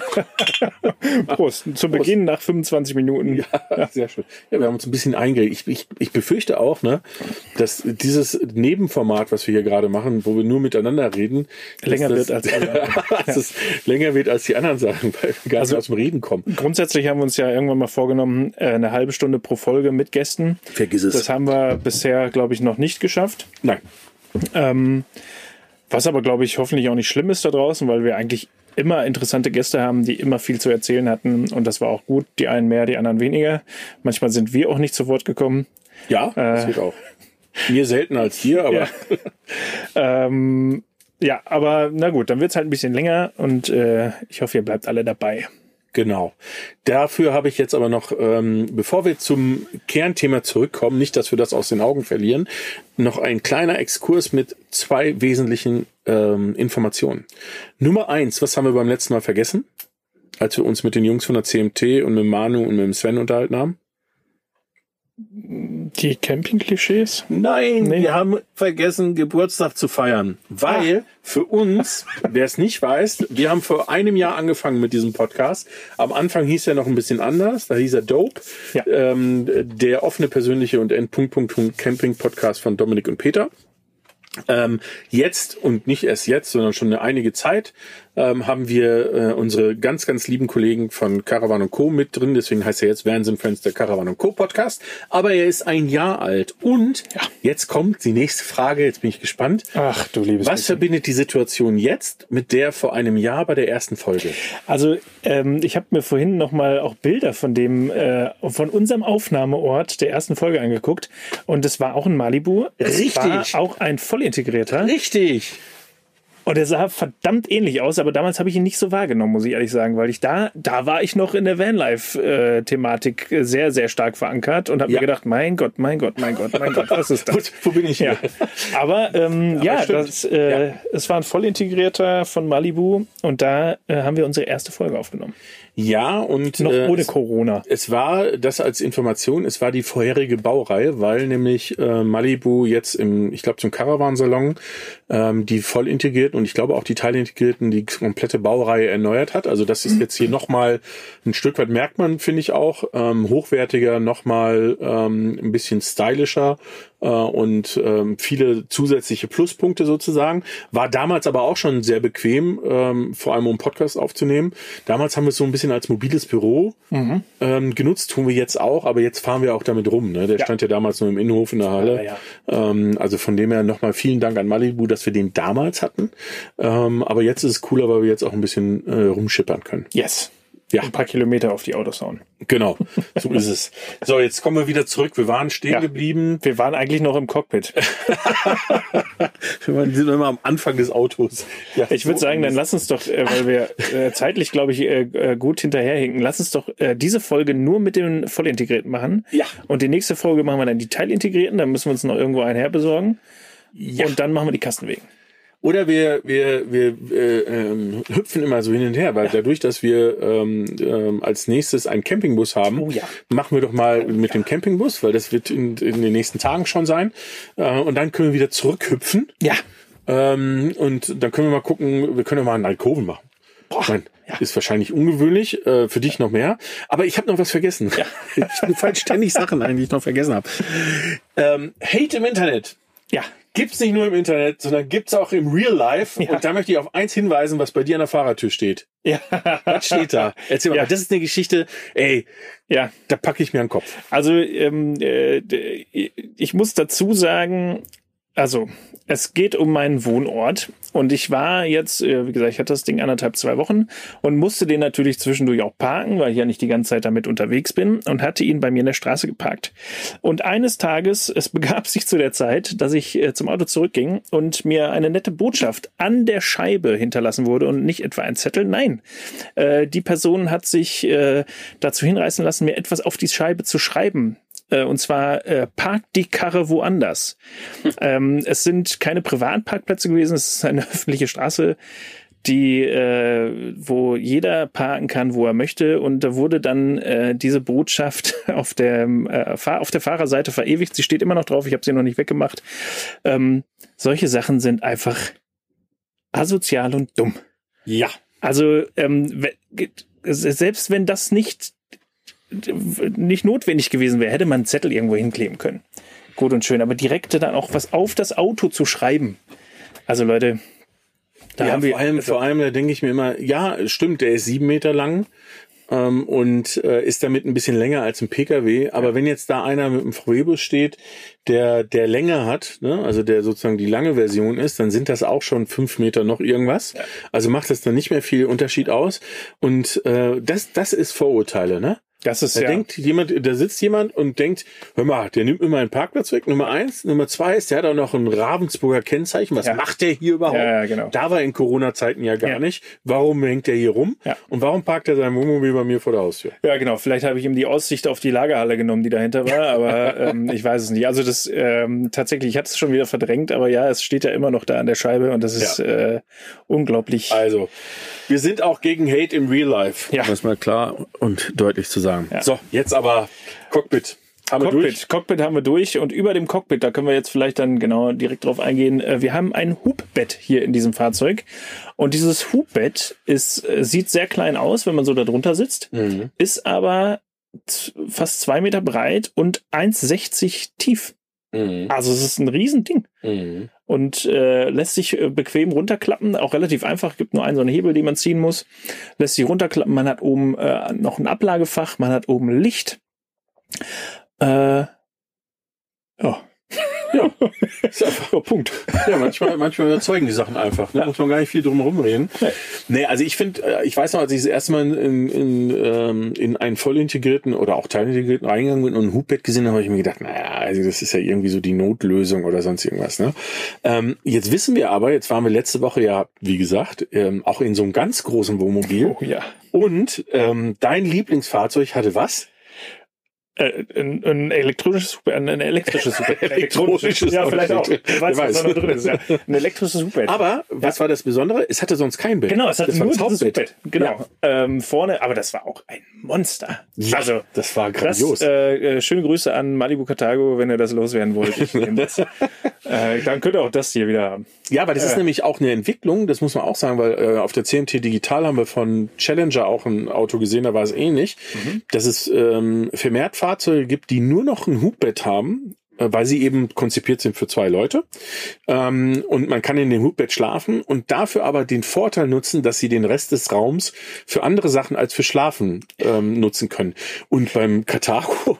Prost. Zu Beginn nach 25 Minuten. Ja, sehr schön. Ja, wir haben uns ein bisschen eingeregt. Ich, ich, ich befürchte auch, ne, dass dieses Nebenformat, was wir hier gerade machen, wo wir nur miteinander reden, Länger dass wird als dass es länger wird als die anderen Sachen, weil wir gar Also- nicht aus dem Reden kommen. Grundsätzlich haben wir uns ja irgendwann mal vorgenommen, äh, eine halbe Stunde pro Folge mit Gästen. Vergiss es. Das haben wir bisher, glaube ich, noch nicht geschafft. Nein. Ähm, was aber, glaube ich, hoffentlich auch nicht schlimm ist da draußen, weil wir eigentlich immer interessante Gäste haben, die immer viel zu erzählen hatten. Und das war auch gut. Die einen mehr, die anderen weniger. Manchmal sind wir auch nicht zu Wort gekommen. Ja, das Äh. geht auch. Mir seltener als dir, aber Ja. Ähm, ja, aber na gut, dann wird's halt ein bisschen länger und äh, ich hoffe, ihr bleibt alle dabei. Genau. Dafür habe ich jetzt aber noch, ähm, bevor wir zum Kernthema zurückkommen, nicht, dass wir das aus den Augen verlieren, noch ein kleiner Exkurs mit zwei wesentlichen ähm, Informationen. Nummer eins, was haben wir beim letzten Mal vergessen, als wir uns mit den Jungs von der CMT und mit Manu und mit Sven unterhalten haben? Die Camping-Klischees? Nein, Nee. wir haben vergessen, Geburtstag zu feiern. Weil für uns, wer es nicht weiß, wir haben vor einem Jahr angefangen mit diesem Podcast. Am Anfang hieß er noch ein bisschen anders. Da hieß er Dope. Ja. Ähm, der offene, persönliche und Endpunkt Punkt, Punkt, Camping Podcast von Dominik und Peter. Ähm, jetzt und nicht erst jetzt, sondern schon eine einige Zeit ähm, haben wir äh, unsere ganz, ganz lieben Kollegen von Caravan Co. mit drin. Deswegen heißt er jetzt Vans and Friends der Caravan Co. Podcast. Aber er ist ein Jahr alt. Und jetzt kommt die nächste Frage. Jetzt bin ich gespannt. Ach du liebes Was bisschen. verbindet die Situation jetzt mit der vor einem Jahr bei der ersten Folge? Also ähm, ich habe mir vorhin noch mal auch Bilder von dem äh, von unserem Aufnahmeort der ersten Folge angeguckt und es war auch ein Malibu. Es Richtig. war auch ein vollintegrierter Richtig. Und er sah verdammt ähnlich aus, aber damals habe ich ihn nicht so wahrgenommen, muss ich ehrlich sagen, weil ich da da war ich noch in der Vanlife-Thematik sehr sehr stark verankert und habe Ja. mir gedacht, mein Gott, mein Gott, mein Gott, mein Gott, was ist das? wo bin ich Ja, hier? aber ähm, ja, stimmt. das, äh, Ja. es war ein vollintegrierter von Malibu und da äh, haben wir unsere erste Folge aufgenommen. Ja, und Noch äh, ohne es- Corona. Es war, das als Information, es war die vorherige Baureihe, weil nämlich äh, Malibu jetzt im, ich glaube zum Caravansalon, ähm, die voll integriert und ich glaube auch die teilintegrierten, die komplette Baureihe erneuert hat. Also das ist jetzt hier nochmal ein Stück weit, merkt man, finde ich auch, ähm, hochwertiger, nochmal ähm, ein bisschen stylischer äh, und ähm, viele zusätzliche Pluspunkte sozusagen. War damals aber auch schon sehr bequem, ähm, vor allem um Podcast aufzunehmen. Damals haben wir es so ein bisschen als mobiles Büro Mhm. ähm, genutzt, tun wir jetzt auch, aber jetzt fahren wir auch damit rum. Ne? Der Ja. stand ja damals nur im Innenhof in der Halle. Ja, Ähm, also von dem her nochmal vielen Dank an Malibu, dass wir den damals hatten. Ähm, aber jetzt ist es cooler, weil wir jetzt auch ein bisschen äh, rumschippern können. Yes. Ja. Ein paar Kilometer auf die Autos hauen. Genau, so ist es. So, jetzt kommen wir wieder zurück. Wir waren stehen Ja. geblieben. Wir waren eigentlich noch im Cockpit. Wir sind immer am Anfang des Autos. Ja, Ich würde so sagen, dann lass uns doch, äh, weil wir äh, zeitlich, glaube ich, äh, äh, gut hinterherhinken, lass uns doch äh, diese Folge nur mit den Vollintegrierten machen. Ja. Und die nächste Folge machen wir dann die Teilintegrierten, dann müssen wir uns noch irgendwo einen herbesorgen. Ja. Und dann machen wir die Kastenwegen. Oder wir, wir, wir äh, ähm, hüpfen immer so hin und her, weil dadurch, dass wir ähm, ähm, als nächstes einen Campingbus haben, Oh ja. machen wir doch mal mit dem Campingbus, weil das wird in, in den nächsten Tagen schon sein. Äh, und dann können wir wieder zurückhüpfen. Ja. Ähm, und dann können wir mal gucken, wir können ja mal einen Alkoven machen. Boah, Nein, ist wahrscheinlich ungewöhnlich, äh, für dich noch mehr. Aber ich habe noch was vergessen. ich fallen ständig Sachen ein, die ich noch vergessen habe. Ähm, Hate im Internet Ja. Gibt's nicht nur im Internet, sondern gibt's auch im Real Life. Ja. Und da möchte ich auf eins hinweisen, was bei dir an der Fahrertür steht. Ja. Was steht da? Erzähl mal, Ja. das ist eine Geschichte, ey, Ja. da packe ich mir den Kopf. Also ähm, äh, ich muss dazu sagen, also es geht um meinen Wohnort und ich war jetzt, äh, wie gesagt, ich hatte das Ding anderthalb, zwei Wochen und musste den natürlich zwischendurch auch parken, weil ich ja nicht die ganze Zeit damit unterwegs bin und hatte ihn bei mir in der Straße geparkt. Und eines Tages, es begab sich zu der Zeit, dass ich äh, zum Auto zurückging und mir eine nette Botschaft an der Scheibe hinterlassen wurde und nicht etwa ein Zettel. Nein, äh, die Person hat sich dazu hinreißen lassen, mir etwas auf die Scheibe zu schreiben. Äh, Und zwar äh, parkt die Karre woanders. ähm, es sind keine Privatparkplätze gewesen, es ist eine öffentliche Straße, die, äh, wo jeder parken kann, wo er möchte. Und da wurde dann äh, diese Botschaft auf der, äh, Fahr auf der Fahrerseite verewigt. Sie steht immer noch drauf, ich habe sie noch nicht weggemacht. Ähm, solche Sachen sind einfach asozial und dumm. Ja. Also ähm, selbst wenn das nicht nicht notwendig gewesen wäre, hätte man einen Zettel irgendwo hinkleben können. Gut und schön, aber direkt dann auch was auf das Auto zu schreiben. Also Leute, da ja, haben wir vor allem, also, vor allem, da denke ich mir immer, ja, stimmt, der ist sieben Meter lang ähm, und äh, ist damit ein bisschen länger als ein PKW. Aber wenn jetzt da einer mit einem VW-Bus steht, der der Länge hat, ne, also der sozusagen die lange Version ist, dann sind das auch schon fünf Meter noch irgendwas. Also macht das dann nicht mehr viel Unterschied aus. Und äh, das das ist Vorurteile, ne? Das ist Da ja denkt jemand, da sitzt jemand und denkt, hör mal, der nimmt mir meinen Parkplatz weg. Nummer eins. Nummer zwei ist, der hat auch noch ein Ravensburger Kennzeichen. Was Ja. macht der hier überhaupt? Ja, ja, genau. Da war in Corona-Zeiten ja gar nicht. Warum hängt der hier rum? Ja. Und warum parkt er sein Wohnmobil bei mir vor der Haustür? Ja, genau. Vielleicht habe ich ihm die Aussicht auf die Lagerhalle genommen, die dahinter war, aber ähm, ich weiß es nicht. Also das ähm, tatsächlich, ich hatte es schon wieder verdrängt, aber ja, es steht ja immer noch da an der Scheibe und das ist äh, unglaublich. Also, wir sind auch gegen Hate im Real Life. Ja. Um das mal klar und deutlich zu sagen. Ja. So, jetzt aber Cockpit. Haben wir durch? Cockpit, Cockpit haben wir durch und über dem Cockpit, da können wir jetzt vielleicht dann genau direkt drauf eingehen. äh, Wir haben ein Hubbett hier in diesem Fahrzeug und dieses Hubbett ist äh, sieht sehr klein aus, wenn man so da drunter sitzt, Mhm. ist aber fast zwei Meter breit und 1,60 tief. Mhm. Also es ist ein Riesending Mhm. Und äh, lässt sich äh, bequem runterklappen, auch relativ einfach, gibt nur einen so einen Hebel, den man ziehen muss, lässt sich runterklappen, man hat oben äh, noch ein Ablagefach, man hat oben Licht. Äh. Ist einfach- ja, Punkt. Ja, manchmal, manchmal überzeugen die Sachen einfach. Da muss man gar nicht viel drum rumreden. Nee. Nee, also ich finde, äh, ich weiß noch, als ich das erste Mal in, in, ähm, in einen voll integrierten oder auch teilintegrierten reingegangen bin und ein Hubbett gesehen habe, habe ich mir gedacht, naja, also das ist ja irgendwie so die Notlösung oder sonst irgendwas. Ne? Ähm, jetzt wissen wir aber, jetzt waren wir letzte Woche ja, wie gesagt, ähm, auch in so einem ganz großen Wohnmobil. Oh ja. Und ähm, dein Lieblingsfahrzeug hatte was? Äh, ein, ein elektronisches Hubbett, ein, ein elektrisches Hubbett. Elektronisches Ja, vielleicht auch. Wer weiß, Wer was weiß. da noch drin ist. Ja. Ein elektrisches Hubbett. Aber was war das Besondere? Es hatte sonst kein Bett. Genau, es hat das war nur das Hauptbett. Hubbett. Genau. Ähm, vorne, aber das war auch ein Monster. Ja, also, das war das, grandios. äh, äh, schöne Grüße an Malibu Cartago, wenn ihr das loswerden wollt. Ich das. äh, dann könnt ihr auch das hier wieder haben. Ja, aber das ist Äh. nämlich auch eine Entwicklung, das muss man auch sagen, weil äh, auf der CMT Digital haben wir von Challenger auch ein Auto gesehen, da war es ähnlich, dass es ähm, vermehrt Fahrzeuge gibt, die nur noch ein Hubbett haben, äh, weil sie eben konzipiert sind für zwei Leute. Ähm, und man kann in dem Hutbett schlafen und dafür aber den Vorteil nutzen, dass sie den Rest des Raums für andere Sachen als für Schlafen ähm, nutzen können. Und beim Katago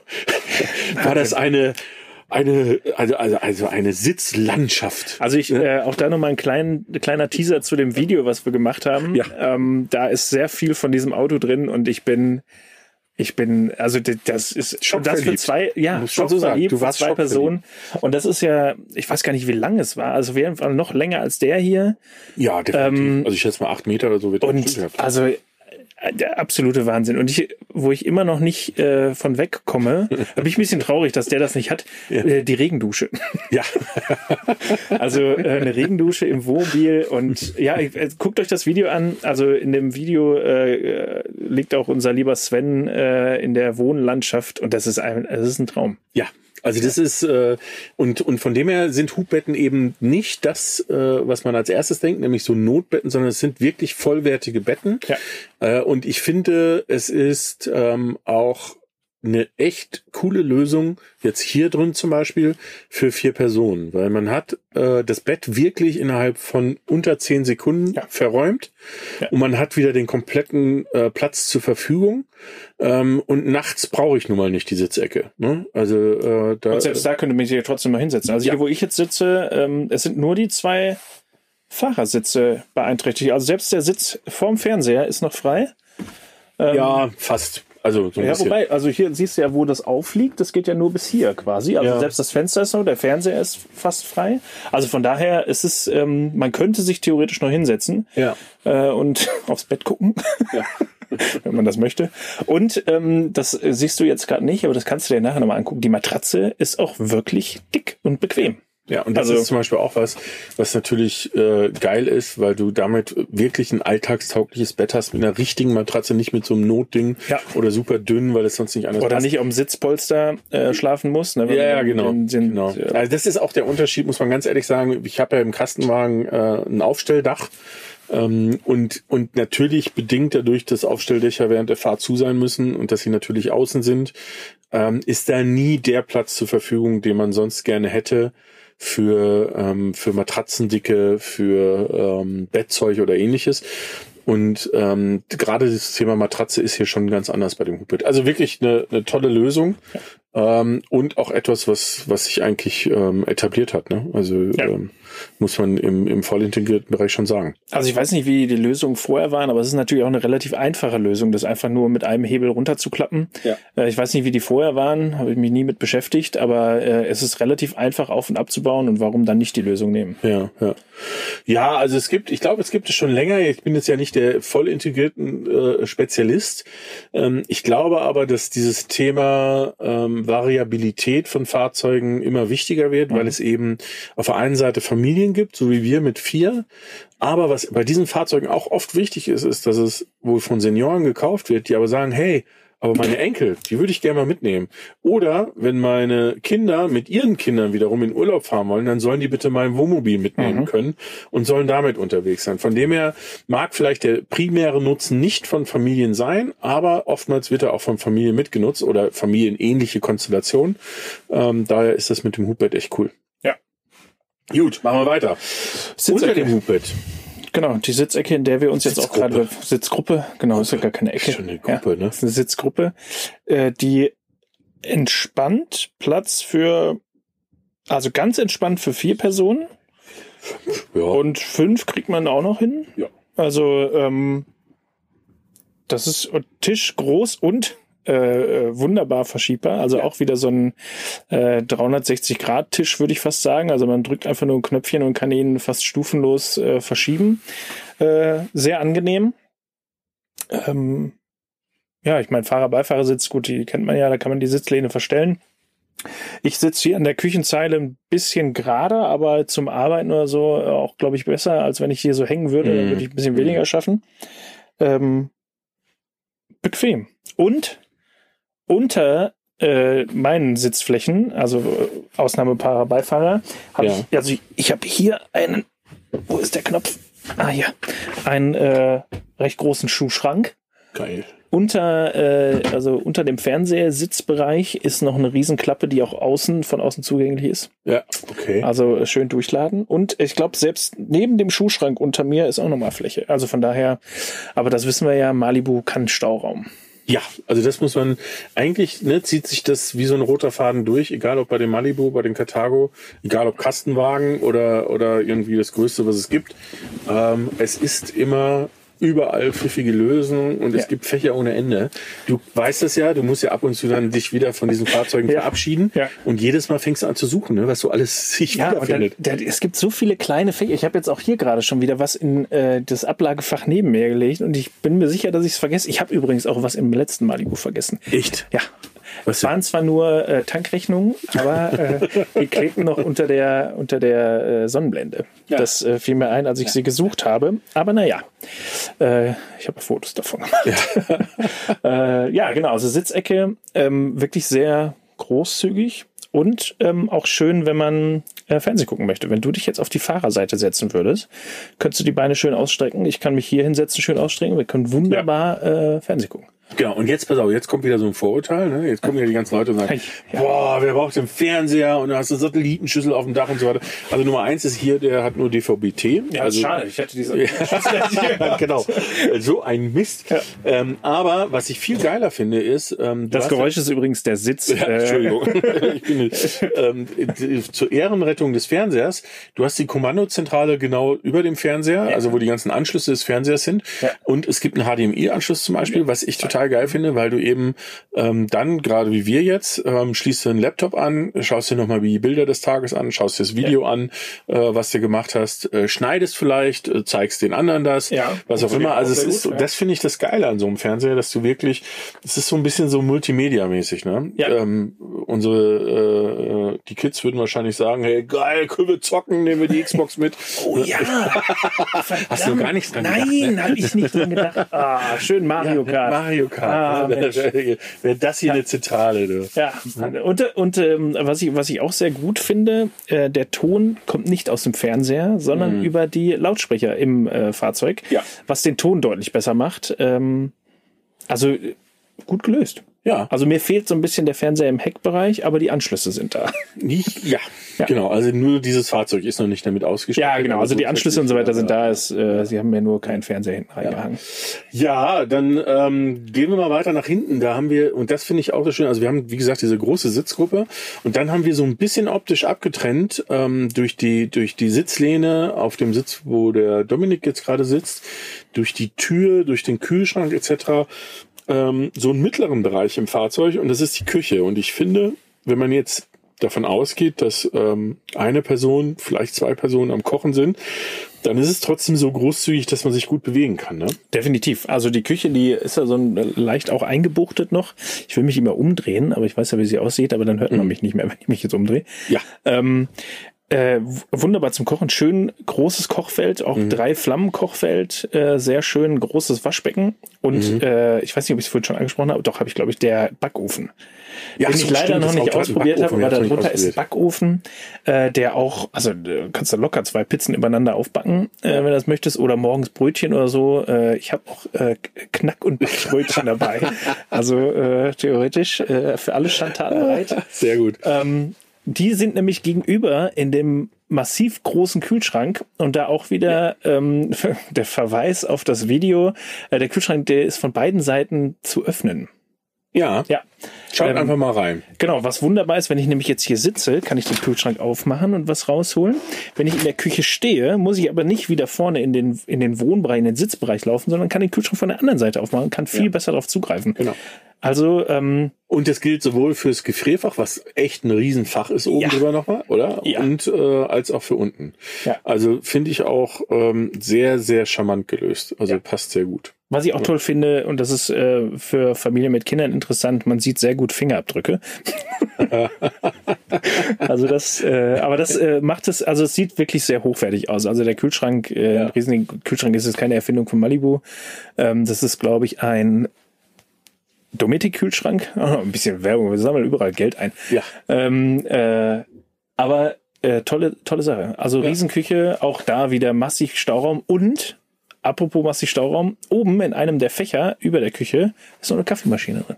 war das eine eine, also, also, also eine Sitzlandschaft. Also ich, äh, auch da nochmal ein klein, kleiner Teaser zu dem Video, was wir gemacht haben. Ja. Ähm, da ist sehr viel von diesem Auto drin und ich bin, ich bin, also das ist und das für zwei, ja, man so sagen. Du warst zwei. Personen. Und das ist ja, ich weiß gar nicht, wie lang es war. Also auf jeden Fall noch länger als der hier. Ja, definitiv. Ähm, also ich schätze mal acht Meter oder so wird Und also der absolute Wahnsinn. Und ich, wo ich immer noch nicht äh, von wegkomme, bin ich ein bisschen traurig, dass der das nicht hat, Ja. äh, die Regendusche. Ja, Also äh, eine Regendusche im Wohnmobil und ja, äh, guckt euch das Video an. Also in dem Video äh, äh, liegt auch unser lieber Sven äh, in der Wohnlandschaft und das ist ein, das ist ein Traum. ja. Also das ist äh, und und von dem her sind Hubbetten eben nicht das, äh, was man als erstes denkt, nämlich so Notbetten, sondern es sind wirklich vollwertige Betten. Ja. Äh, und ich finde, es ist ähm, auch eine echt coole Lösung, jetzt hier drin zum Beispiel, für vier Personen, weil man hat äh, das Bett wirklich innerhalb von unter zehn Sekunden Ja. verräumt Ja. und man hat wieder den kompletten äh, Platz zur Verfügung ähm, und nachts brauche ich nun mal nicht die Sitzecke. Ne? Also äh, da, Und selbst da könnte man sich ja trotzdem mal hinsetzen. Also Ja. hier, wo ich jetzt sitze, ähm, es sind nur die zwei Fahrersitze beeinträchtigt. Also selbst der Sitz vorm Fernseher ist noch frei. Ähm, ja, fast. Also so Ja, bisschen. wobei, also hier siehst du ja, wo das aufliegt, das geht ja nur bis hier quasi. Also Ja. selbst das Fenster ist noch, der Fernseher ist fast frei. Also von daher ist es, ähm, man könnte sich theoretisch noch hinsetzen ja. äh, und aufs Bett gucken, Ja. wenn man das möchte. Und ähm, das siehst du jetzt gerade nicht, aber das kannst du dir nachher nochmal angucken. Die Matratze ist auch wirklich dick und bequem. Ja, und das Also- ist zum Beispiel auch was, was natürlich äh, geil ist, weil du damit wirklich ein alltagstaugliches Bett hast mit einer richtigen Matratze, nicht mit so einem Notding Ja. oder super dünn, weil es sonst nicht anders Oder passt. nicht am Sitzpolster äh, schlafen muss. Ne, Ja, ja, genau. den- den- genau. äh, Also das ist auch der Unterschied, muss man ganz ehrlich sagen. Ich habe ja im Kastenwagen äh, ein Aufstelldach. Ähm, und, und natürlich bedingt dadurch, dass Aufstelldächer während der Fahrt zu sein müssen und dass sie natürlich außen sind, ähm, ist da nie der Platz zur Verfügung, den man sonst gerne hätte für, ähm, für Matratzendicke, für ähm, Bettzeug oder ähnliches. Und ähm, gerade das Thema Matratze ist hier schon ganz anders bei dem Hubit. Also wirklich eine, eine tolle Lösung ähm, und auch etwas, was was sich eigentlich ähm, etabliert hat. Ne? Also Ja. ähm, muss man im, im voll integrierten Bereich schon sagen. Also ich weiß nicht, wie die Lösungen vorher waren, aber es ist natürlich auch eine relativ einfache Lösung, das einfach nur mit einem Hebel runterzuklappen. Ja. Äh, Ich weiß nicht, wie die vorher waren, habe ich mich nie mit beschäftigt, aber äh, es ist relativ einfach auf und abzubauen und warum dann nicht die Lösung nehmen? Ja, ja. Ja, also es gibt, ich glaube, es gibt es schon länger. Ich bin jetzt ja nicht der voll integrierten äh, Spezialist. Ähm, ich glaube aber, dass dieses Thema ähm, Variabilität von Fahrzeugen immer wichtiger wird, weil es eben auf der einen Seite Familien gibt, so wie wir mit vier. Aber was bei diesen Fahrzeugen auch oft wichtig ist, ist, dass es wohl von Senioren gekauft wird, die aber sagen, hey, aber meine Enkel, die würde ich gerne mal mitnehmen. Oder wenn meine Kinder mit ihren Kindern wiederum in Urlaub fahren wollen, dann sollen die bitte mein Wohnmobil mitnehmen können und sollen damit unterwegs sein. Von dem her mag vielleicht der primäre Nutzen nicht von Familien sein, aber oftmals wird er auch von Familien mitgenutzt oder familienähnliche Konstellationen. Ähm, daher ist das mit dem Hubbett echt cool. Gut, machen wir weiter. Sitzecke. Unter dem Hubbett. Genau, die Sitzecke, in der wir uns jetzt auch gerade Sitzgruppe, genau, ist ja gar keine Ecke. Schon eine Gruppe, ja, ne? ist eine Sitzgruppe, äh, die entspannt Platz für, also ganz entspannt für vier Personen Ja. und fünf kriegt man auch noch hin. Ja. Also ähm, das ist Tisch groß und äh, äh, wunderbar verschiebbar. Also Ja. auch wieder so ein äh, 360-Grad-Tisch, würde ich fast sagen. Also man drückt einfach nur ein Knöpfchen und kann ihn fast stufenlos äh, verschieben. Äh, sehr angenehm. Ähm, ja, ich meine, Fahrer-Beifahrersitz, gut, die kennt man ja, da kann man die Sitzlehne verstellen. Ich sitze hier an der Küchenzeile ein bisschen gerade, aber zum Arbeiten oder so auch, glaube ich, besser, als wenn ich hier so hängen würde. Dann Mhm. würde ich ein bisschen weniger schaffen. Ähm, bequem. Und unter äh, meinen Sitzflächen, also äh, Ausnahme Para Beifahrer, habe Ja. ich, also ich, ich habe hier einen, wo ist der Knopf? Ah ja, einen äh, recht großen Schuhschrank. Geil. unter, äh, also unter dem Fernsehsitzbereich ist noch eine Riesenklappe, die auch außen, von außen zugänglich ist. Ja, okay. Also äh, schön durchladen. Und ich glaube, selbst neben dem Schuhschrank unter mir ist auch nochmal Fläche. Also von daher, aber das wissen wir ja, Malibu kann Stauraum. Ja, also das muss man eigentlich, ne, zieht sich das wie so ein roter Faden durch, egal ob bei dem Malibu, bei dem Carthago, egal ob Kastenwagen oder, oder irgendwie das Größte, was es gibt. Ähm, es ist immer überall pfiffige Lösungen und Ja. es gibt Fächer ohne Ende. Du weißt es ja, du musst ja ab und zu dann dich wieder von diesen Fahrzeugen Ja. verabschieden Ja. und jedes Mal fängst du an zu suchen, ne, was so alles sich Ja, wiederfindet. da, es gibt so viele kleine Fächer. Ich habe jetzt auch hier gerade schon wieder was in äh, das Ablagefach neben mir gelegt und ich bin mir sicher, dass ich es vergesse. Ich habe übrigens auch was im letzten Malibu vergessen. Echt? Ja. Es waren zwar nur äh, Tankrechnungen, aber äh, die klebten noch unter der, unter der äh, Sonnenblende. Ja. Das äh, fiel mir ein, als ich sie gesucht habe. Aber naja, äh, ich habe Fotos davon gemacht. Ja, äh, ja genau. Also Sitzecke ähm, wirklich sehr großzügig und ähm, auch schön, wenn man äh, Fernsehen gucken möchte. Wenn du dich jetzt auf die Fahrerseite setzen würdest, könntest du die Beine schön ausstrecken. Ich kann mich hier hinsetzen, schön ausstrecken. Wir können wunderbar äh, Fernsehen gucken. Genau, und jetzt pass auf, jetzt kommt wieder so ein Vorurteil, ne? Jetzt kommen ja die ganzen Leute und sagen, Ja. boah, wer braucht den Fernseher und du hast eine Satellitenschüssel auf dem Dach und so weiter. Also Nummer eins ist hier, der hat nur DVB-T. also, Ich hätte diese. genau. So ein Mist. Ähm, aber was ich viel geiler finde, ist, ähm, Das Geräusch ist übrigens der Sitz. ja, äh, Entschuldigung. ich bin, ähm, zur Ehrenrettung des Fernsehers. Du hast die Kommandozentrale genau über dem Fernseher, also wo die ganzen Anschlüsse des Fernsehers sind. Ja. Und es gibt einen HDMI-Anschluss zum Beispiel, was ich total geil finde, weil du eben ähm, dann, gerade wie wir jetzt, ähm, schließt du einen Laptop an, schaust dir nochmal die Bilder des Tages an, schaust dir das Video an, äh, was du gemacht hast, äh, schneidest vielleicht, äh, zeigst den anderen das, Ja. was auch immer. Also es ist, gut, ja. das finde ich das Geile an so einem Fernseher, dass du wirklich, es ist so ein bisschen so Multimedia-mäßig, ne? Ja. Ähm, unsere, äh, die Kids würden wahrscheinlich sagen, hey, geil, können wir zocken, nehmen wir die Xbox mit. Oh ja. Hast du gar nichts dran Nein, gedacht, ne? habe ich nicht dran gedacht. Ah, schön Mario Kart. Mario Kart. Ah. Wäre das hier eine Zentrale, du. Ja, und, und ähm, was, ich, was ich auch sehr gut finde, äh, der Ton kommt nicht aus dem Fernseher, sondern über die Lautsprecher im äh, Fahrzeug, Ja. was den Ton deutlich besser macht. Ähm, also gut gelöst. Ja. Also mir fehlt so ein bisschen der Fernseher im Heckbereich, aber die Anschlüsse sind da. Nicht, ja. Ja. genau. Also nur dieses Fahrzeug ist noch nicht damit ausgestattet. Ja, genau. Also die Anschlüsse und so weiter sind ja. da. Ist, äh, sie haben mir nur keinen Fernseher hinten reingehangen. Ja, dann ähm, gehen wir mal weiter nach hinten. Da haben wir, und das finde ich auch so schön, also wir haben, wie gesagt, diese große Sitzgruppe und dann haben wir so ein bisschen optisch abgetrennt ähm, durch, die, durch die Sitzlehne auf dem Sitz, wo der Dominik jetzt gerade sitzt, durch die Tür, durch den Kühlschrank etc. Ähm, so einen mittleren Bereich im Fahrzeug und das ist die Küche. Und ich finde, wenn man jetzt davon ausgeht, dass ähm, eine Person, vielleicht zwei Personen am Kochen sind, dann ist es trotzdem so großzügig, dass man sich gut bewegen kann. Ne? Definitiv. Also die Küche, die ist ja so ein, leicht auch eingebuchtet noch. Ich will mich immer umdrehen, aber ich weiß ja, wie sie aussieht, aber dann hört man mich nicht mehr, wenn ich mich jetzt umdrehe. Ja. Ähm, äh, wunderbar zum Kochen. Schön großes Kochfeld, auch drei Flammen Kochfeld, äh, sehr schön großes Waschbecken und äh, ich weiß nicht, ob ich es vorhin schon angesprochen habe, doch habe ich glaube ich der Backofen. Ja, den so ich leider stimmt, noch nicht ausprobiert habe, aber darunter ist. Backofen, äh, der auch, also äh, kannst du locker zwei Pizzen übereinander aufbacken, äh, wenn du das möchtest, oder morgens Brötchen oder so. Äh, ich habe auch äh, Knack- und Backbrötchen dabei. Also äh, theoretisch äh, für alle Schandtaten bereit. Sehr gut. Ähm, die sind nämlich gegenüber in dem massiv großen Kühlschrank und da auch wieder ähm, der Verweis auf das Video. Äh, der Kühlschrank, der ist von beiden Seiten zu öffnen. Ja, Ja. schaut Ähm, einfach mal rein. Genau, was wunderbar ist, wenn ich nämlich jetzt hier sitze, kann ich den Kühlschrank aufmachen und was rausholen. Wenn ich in der Küche stehe, muss ich aber nicht wieder vorne in den, in den Wohnbereich, in den Sitzbereich laufen, sondern kann den Kühlschrank von der anderen Seite aufmachen, kann viel besser darauf zugreifen. Genau. Also, ähm, Und das gilt sowohl fürs Gefrierfach, was echt ein Riesenfach ist oben Ja. drüber nochmal, oder? Ja. Und äh, als auch für unten. Ja. Also finde ich auch ähm, sehr, sehr charmant gelöst. Also passt sehr gut. was ich auch toll finde, und das ist äh, für Familien mit Kindern interessant, man sieht sehr gut Fingerabdrücke. also das, äh, aber das äh, macht es, also es sieht wirklich sehr hochwertig aus. Also der Kühlschrank, äh, Ja. ein riesiger Kühlschrank ist jetzt keine Erfindung von Malibu. Ähm, das ist, glaube ich, ein Dometic-Kühlschrank. Oh, ein bisschen Werbung, wir sammeln überall Geld ein. Ja. Ähm, äh, aber äh, tolle, tolle Sache. Also Riesenküche, auch da wieder massig Stauraum und apropos massig Stauraum, oben in einem der Fächer über der Küche ist so eine Kaffeemaschine drin.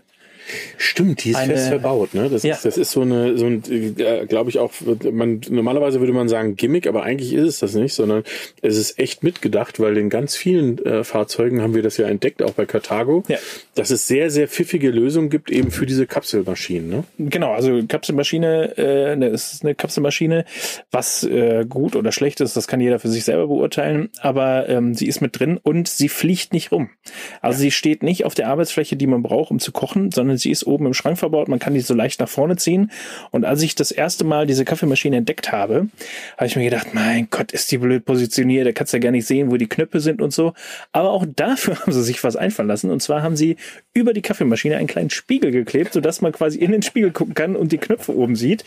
Stimmt, die ist Eine- fest verbaut. Ne? Das, Ja. ist, das ist so eine, so ein, äh, glaube ich auch, man, normalerweise würde man sagen Gimmick, aber eigentlich ist es das nicht, sondern es ist echt mitgedacht, weil in ganz vielen äh, Fahrzeugen haben wir das ja entdeckt, auch bei Carthago, Ja. dass es sehr, sehr pfiffige Lösungen gibt eben für diese Kapselmaschinen. Ne? Genau, also Kapselmaschine, äh, ne, es ist eine Kapselmaschine. Was äh, gut oder schlecht ist, das kann jeder für sich selber beurteilen. Aber ähm, sie ist mit drin und sie fliegt nicht rum. Also sie steht nicht auf der Arbeitsfläche, die man braucht, um zu kochen, sondern sie ist oben im Schrank verbaut. Man kann die so leicht nach vorne ziehen. Und als ich das erste Mal diese Kaffeemaschine entdeckt habe, habe ich mir gedacht, mein Gott, ist die blöd positioniert. Da kannst du ja gar nicht sehen, wo die Knöpfe sind und so. Aber auch dafür haben sie sich was einfallen lassen. Und zwar haben sie über die Kaffeemaschine einen kleinen Spiegel geklebt, sodass man quasi in den Spiegel gucken kann und die Knöpfe oben sieht.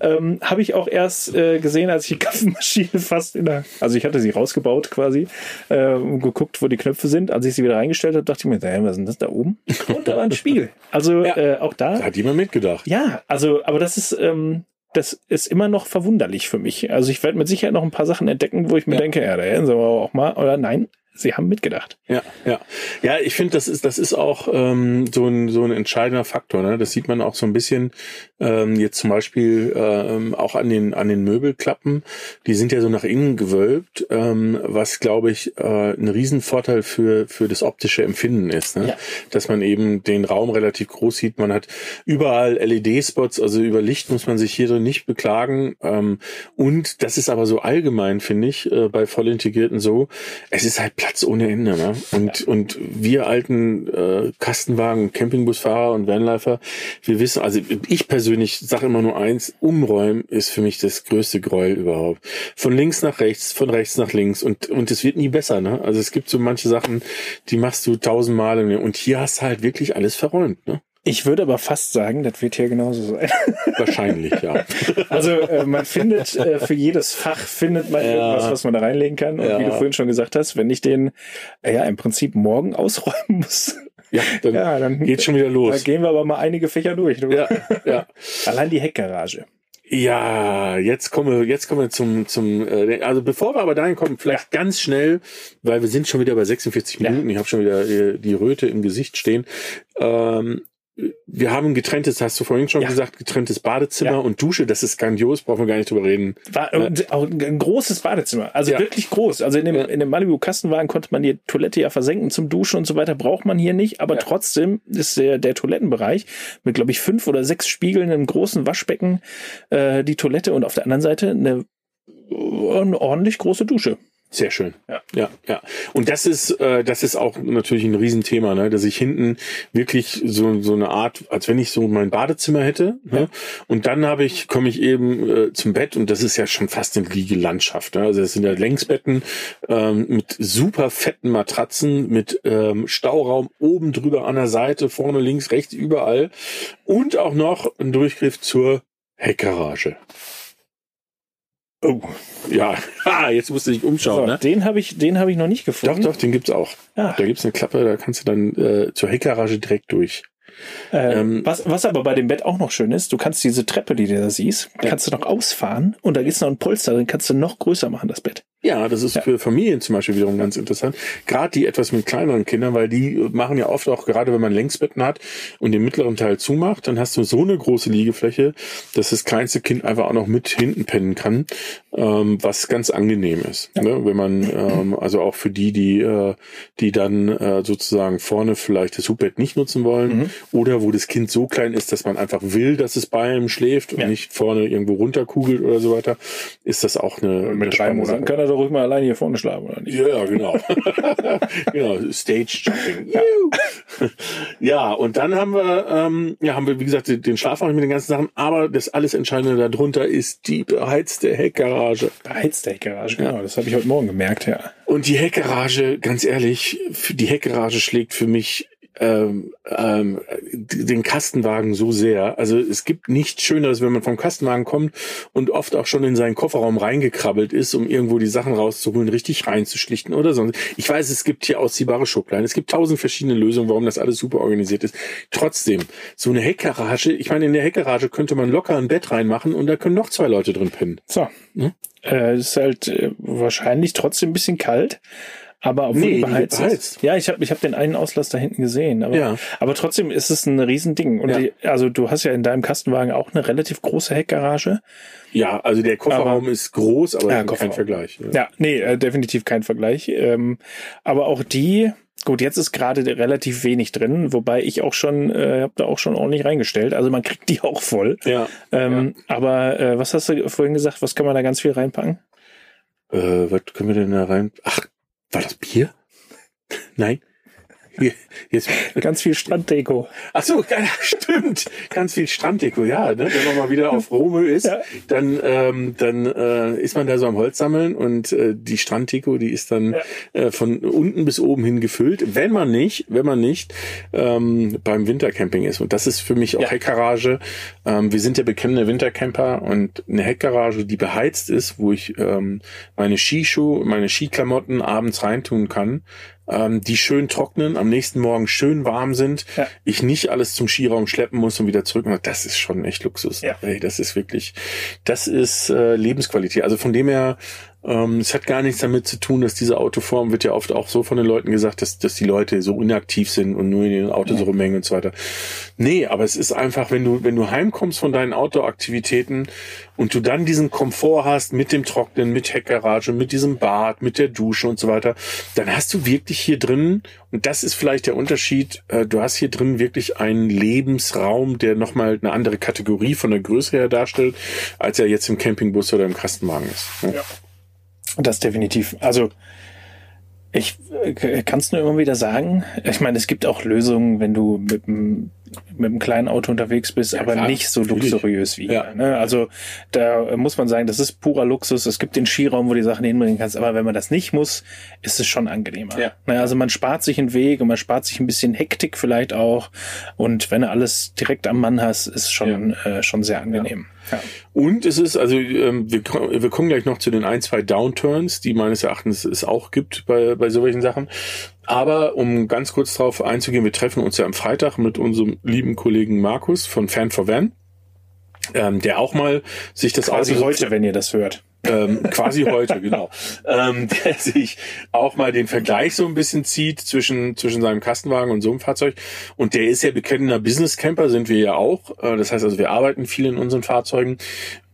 Ähm, habe ich auch erst äh, gesehen, als ich die Kaffeemaschine fast in der, also ich hatte sie rausgebaut quasi äh, und geguckt, wo die Knöpfe sind. Als ich sie wieder reingestellt habe, dachte ich mir, was ist denn das da oben? Und da war ein Spiegel. Also Ja. äh, auch da. Da hat jemand mitgedacht. Ja, also, aber das ist, ähm, das ist immer noch verwunderlich für mich. Also ich werde mit Sicherheit noch ein paar Sachen entdecken, wo ich mir Ja. denke, ja, da hätten sie aber auch mal, oder nein, sie haben mitgedacht. Ja, ja. Ja, ich finde, das ist, das ist auch ähm, so, ein, so ein entscheidender Faktor. Ne? Das sieht man auch so ein bisschen ähm, jetzt zum Beispiel ähm, auch an den, an den Möbelklappen. Die sind ja so nach innen gewölbt, ähm, was, glaube ich, äh, ein Riesenvorteil für, für das optische Empfinden ist. Ne? Ja. Dass man eben den Raum relativ groß sieht. Man hat überall LED-Spots, also über Licht muss man sich hier drin nicht beklagen. Ähm, und das ist aber so allgemein, finde ich, äh, bei voll integrierten so, es ist halt Platz ohne Ende. Ne? Und, und wir alten äh, Kastenwagen, Campingbusfahrer und Vanlifer, wir wissen, also ich persönlich sage immer nur eins, umräumen ist für mich das größte Gräuel überhaupt. Von links nach rechts, von rechts nach links und, und es wird nie besser. Ne? Also es gibt so manche Sachen, die machst du tausendmal und hier hast du halt wirklich alles verräumt. Ne? Ich würde aber fast sagen, das wird hier genauso sein. Wahrscheinlich, ja. Also äh, man findet äh, für jedes Fach findet man Ja. irgendwas, was man da reinlegen kann. Und Ja. wie du vorhin schon gesagt hast, wenn ich den äh, ja im Prinzip morgen ausräumen muss, Ja, dann, ja, dann geht schon wieder Da los. gehen wir aber mal einige Fächer durch. Du. Ja, ja. Allein die Heckgarage. Ja, jetzt kommen wir, jetzt kommen wir zum, zum, äh, also bevor wir aber dahin kommen, vielleicht ganz schnell, weil wir sind schon wieder bei 46 Ja. Minuten, ich habe schon wieder äh, die Röte im Gesicht stehen. Ähm, wir haben ein getrenntes, hast du vorhin schon Ja. gesagt, getrenntes Badezimmer Ja. und Dusche, das ist grandios, brauchen wir gar nicht drüber reden. War und auch ein großes Badezimmer. Also Ja. wirklich groß. Also in dem, in dem Malibu-Kastenwagen konnte man die Toilette ja versenken zum Duschen und so weiter. Braucht man hier nicht. Aber trotzdem ist der, der Toilettenbereich mit, glaube ich, fünf oder sechs Spiegeln, einem großen Waschbecken, äh, die Toilette und auf der anderen Seite eine, eine ordentlich große Dusche. Sehr schön. Ja. ja, ja. Und das ist, äh, das ist auch natürlich ein Riesenthema, ne? dass ich hinten wirklich so so eine Art, als wenn ich so mein Badezimmer hätte. Ne? Und dann habe ich, komme ich eben äh, zum Bett und das ist ja schon fast eine Liegelandschaft. Ne? Also das sind ja Längsbetten ähm, mit super fetten Matratzen, mit ähm, Stauraum oben drüber an der Seite, vorne, links, rechts, überall. Und auch noch ein Durchgriff zur Heckgarage. Oh, Ja, ah, jetzt musst du dich umschauen. so, ne? den habe ich, den habe ich noch nicht Doch, gefunden. doch, den gibt's auch. Ah. Da gibt's eine Klappe, da kannst du dann äh, zur Heckgarage direkt durch. Äh, Ähm, was, was aber bei dem Bett auch noch schön ist, du kannst diese Treppe, die du da siehst, kannst du noch ausfahren und da ist noch ein Polster, dann kannst du noch größer machen, das Bett. Ja, das ist Ja. für Familien zum Beispiel wiederum ganz interessant. Gerade die etwas mit kleineren Kindern, weil die machen ja oft auch, gerade wenn man Längsbetten hat und den mittleren Teil zumacht, dann hast du so eine große Liegefläche, dass das kleinste Kind einfach auch noch mit hinten pennen kann, ähm, was ganz angenehm ist. Ne? Wenn man, ähm, also auch für die, die, äh, die dann äh, sozusagen vorne vielleicht das Hubbett nicht nutzen wollen Mhm. oder wo das Kind so klein ist, dass man einfach will, dass es bei ihm schläft und Ja. nicht vorne irgendwo runterkugelt oder so weiter, ist das auch eine, eine Mit drei spannende Monaten kann er doch ruhig mal alleine hier vorne schlafen, oder nicht? Ja, ja, genau. genau, Stage Jumping. Ja. ja, und dann haben wir, ähm, ja, haben wir, wie gesagt, den Schlafraum mit den ganzen Sachen, aber das alles Entscheidende darunter ist die beheizte Heckgarage. Beheizte Heckgarage, genau. Das habe ich heute Morgen gemerkt, ja. Und die Heckgarage, ganz ehrlich, die Heckgarage schlägt für mich ähm, ähm, den Kastenwagen so sehr. Also es gibt nichts Schöneres, wenn man vom Kastenwagen kommt und oft auch schon in seinen Kofferraum reingekrabbelt ist, um irgendwo die Sachen rauszuholen, richtig reinzuschlichten oder sonst. Ich weiß, es gibt hier ausziehbare Schubladen. Es gibt tausend verschiedene Lösungen, warum das alles super organisiert ist. Trotzdem, so eine Heckgarage, ich meine, in der Heckgarage könnte man locker ein Bett reinmachen und da können noch zwei Leute drin pennen. So. Hm? Äh, ist halt äh, wahrscheinlich trotzdem ein bisschen kalt. Aber obwohl Nee, die die beheizt, ist. Ja, ich habe ich hab den einen Auslass da hinten gesehen. Aber, Ja. aber trotzdem ist es ein Riesending. Und Ja. die, also du hast ja in deinem Kastenwagen auch eine relativ große Heckgarage. Ja, also der Kofferraum Aber- ist groß, aber Ja, kein. Vergleich. ne? Ja, nee, äh, definitiv kein Vergleich. Ähm, aber auch die, gut, jetzt ist gerade relativ wenig drin, wobei ich auch schon, äh, habe da auch schon ordentlich reingestellt. Also man kriegt die auch voll. Ja. Ähm, Aber äh, was hast du vorhin gesagt? Was kann man da ganz viel reinpacken? Äh, was können wir denn da rein? Ach, war das Bier? Nein. Jetzt. Ganz viel Stranddeko. Ach so, ja, stimmt. Ganz viel Stranddeko, ja. Ne? Wenn man mal wieder auf Romö ist, Ja. dann, ähm, dann äh, ist man da so am Holz sammeln und äh, die Stranddeko, die ist dann äh, von unten bis oben hin gefüllt. Wenn man nicht, wenn man nicht ähm, beim Wintercamping ist. Und das ist für mich auch Ja. Heckgarage. Ähm, wir sind ja bekennende Wintercamper und eine Heckgarage, die beheizt ist, wo ich ähm, meine Skischuhe, meine Skiklamotten abends reintun kann, ähm, die schön trocknen, am nächsten Morgen schön warm sind, Ja. ich nicht alles zum Skiraum schleppen muss und wieder zurück. Das ist schon echt Luxus. Ja. Ey, das ist wirklich, das ist äh, Lebensqualität. Also von dem her, ähm, es hat gar nichts damit zu tun, dass diese Autoform wird ja oft auch so von den Leuten gesagt, dass, dass die Leute so inaktiv sind und nur in den Autos so rumhängen und so weiter. Nee, aber es ist einfach, wenn du, wenn du heimkommst von deinen Outdoor-Aktivitäten und du dann diesen Komfort hast mit dem Trocknen, mit Heckgarage, mit diesem Bad, mit der Dusche und so weiter, dann hast du wirklich hier drin, und das ist vielleicht der Unterschied, äh, du hast hier drin wirklich einen Lebensraum, der nochmal eine andere Kategorie von der Größe her darstellt, als er jetzt im Campingbus oder im Kastenwagen ist. ne? Das definitiv. Also ich kann es nur immer wieder sagen. Ich meine, es gibt auch Lösungen, wenn du mit einem mit einem kleinen Auto unterwegs bist, aber klar, nicht so luxuriös wie Ja. hier. Ne? Also da muss man sagen, das ist purer Luxus. Es gibt den Skiraum, wo du die Sachen hinbringen kannst, aber wenn man das nicht muss, ist es schon angenehmer. Ja. Ne? Also man spart sich einen Weg und man spart sich ein bisschen Hektik vielleicht auch. Und wenn du alles direkt am Mann hast, ist schon äh, schon sehr angenehm. Ja. Und es ist, also ähm, wir, wir kommen gleich noch zu den ein, zwei Downturns, die meines Erachtens es auch gibt bei, bei solchen Sachen. Aber um ganz kurz darauf einzugehen, wir treffen uns ja am Freitag mit unserem lieben Kollegen Markus von Fan for Van, ähm, der auch mal sich das Quasi Auto heute, wenn ihr das hört. Ähm, quasi heute, genau, ähm, der sich auch mal den Vergleich so ein bisschen zieht zwischen, zwischen seinem Kastenwagen und so einem Fahrzeug. Und der ist ja bekennender Business Camper, sind wir ja auch. Äh, das heißt also, wir arbeiten viel in unseren Fahrzeugen.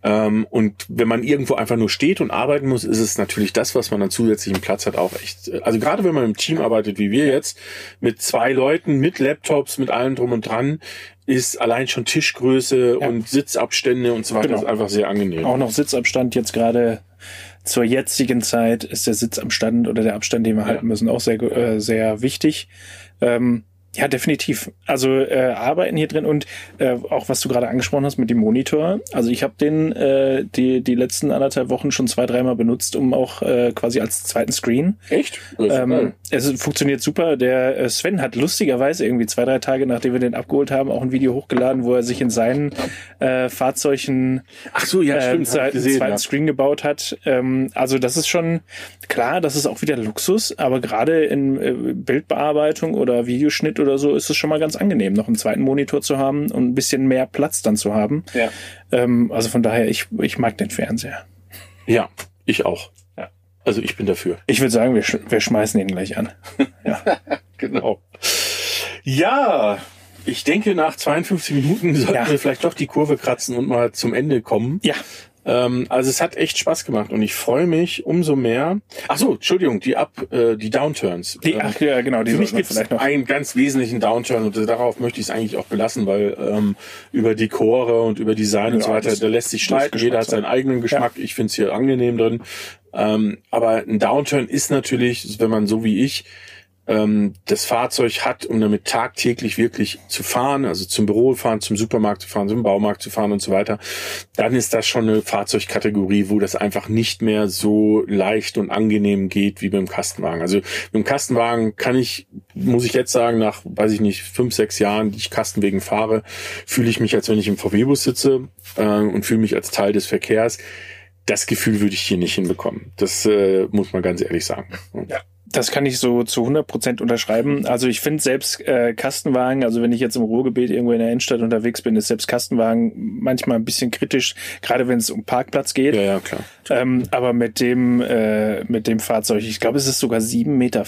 Ähm, und wenn man irgendwo einfach nur steht und arbeiten muss, ist es natürlich das, was man an zusätzlichen Platz hat, auch echt. äh, Also gerade wenn man im Team arbeitet, wie wir jetzt, mit zwei Leuten, mit Laptops, mit allem drum und dran, ist allein schon Tischgröße Ja. und Sitzabstände und so weiter Genau. ist einfach sehr angenehm. Auch noch Sitzabstand jetzt gerade zur jetzigen Zeit ist der Sitzabstand oder der Abstand, den wir Ja. halten müssen, auch sehr, äh, sehr wichtig. Ähm, ja, definitiv. Also äh, arbeiten hier drin und äh, auch was du gerade angesprochen hast mit dem Monitor. Also ich habe den äh, die die letzten anderthalb Wochen schon zwei dreimal benutzt, um auch äh, quasi als zweiten Screen. Echt? Geil. Ähm, es funktioniert super. Der äh, Sven hat lustigerweise irgendwie zwei, drei Tage, nachdem wir den abgeholt haben, auch ein Video hochgeladen, wo er sich in seinen äh, Fahrzeugen Ach so, ja, äh, stimmt. ich gesehen, zweiten ja. Screen gebaut hat. Ähm, also das ist schon klar, das ist auch wieder Luxus, aber gerade in äh, Bildbearbeitung oder Videoschnitt oder so ist es schon mal ganz angenehm, noch einen zweiten Monitor zu haben und ein bisschen mehr Platz dann zu haben. Ja. Ähm, also von daher, ich, ich mag den Fernseher. ja, ich auch. Ja. Also ich bin dafür. Ich würde sagen, wir, sch wir schmeißen ihn gleich an. Genau. Ja, ich denke, nach 52 Minuten sollten Ja. wir vielleicht doch die Kurve kratzen und mal zum Ende kommen. Ja, Ähm, also es hat echt Spaß gemacht und ich freue mich umso mehr. Ach so, Entschuldigung, die Up, äh, die Downturns. die, Ähm, ach ja, genau, die Für mich gibt vielleicht noch. einen ganz wesentlichen Downturn und darauf möchte ich es eigentlich auch belassen, weil ähm, über Dekore und über Design und Ja, so weiter, da lässt sich streiten. Jeder hat seinen eigenen Geschmack. Ich finde es hier angenehm drin. Ähm, aber ein Downturn ist natürlich, wenn man so wie ich ähm, das Fahrzeug hat, um damit tagtäglich wirklich zu fahren, also zum Büro fahren, zum Supermarkt zu fahren, zum Baumarkt zu fahren und so weiter, dann ist das schon eine Fahrzeugkategorie, wo das einfach nicht mehr so leicht und angenehm geht wie beim Kastenwagen. Also dem Kastenwagen kann ich, muss ich jetzt sagen, nach, weiß ich nicht, fünf, sechs Jahren, die ich Kastenwegen fahre, fühle ich mich, als wenn ich im VW-Bus sitze äh, und fühle mich als Teil des Verkehrs. Das Gefühl würde ich hier nicht hinbekommen. Das äh, muss man ganz ehrlich sagen. Ja. Das kann ich so zu 100 Prozent unterschreiben. Also ich finde selbst äh, Kastenwagen, also wenn ich jetzt im Ruhrgebiet irgendwo in der Innenstadt unterwegs bin, ist selbst Kastenwagen manchmal ein bisschen kritisch, gerade wenn es um Parkplatz geht. Ja, ja, klar. Ähm, aber mit dem, äh, mit dem Fahrzeug, ich glaube, es ist sogar 7,50 Meter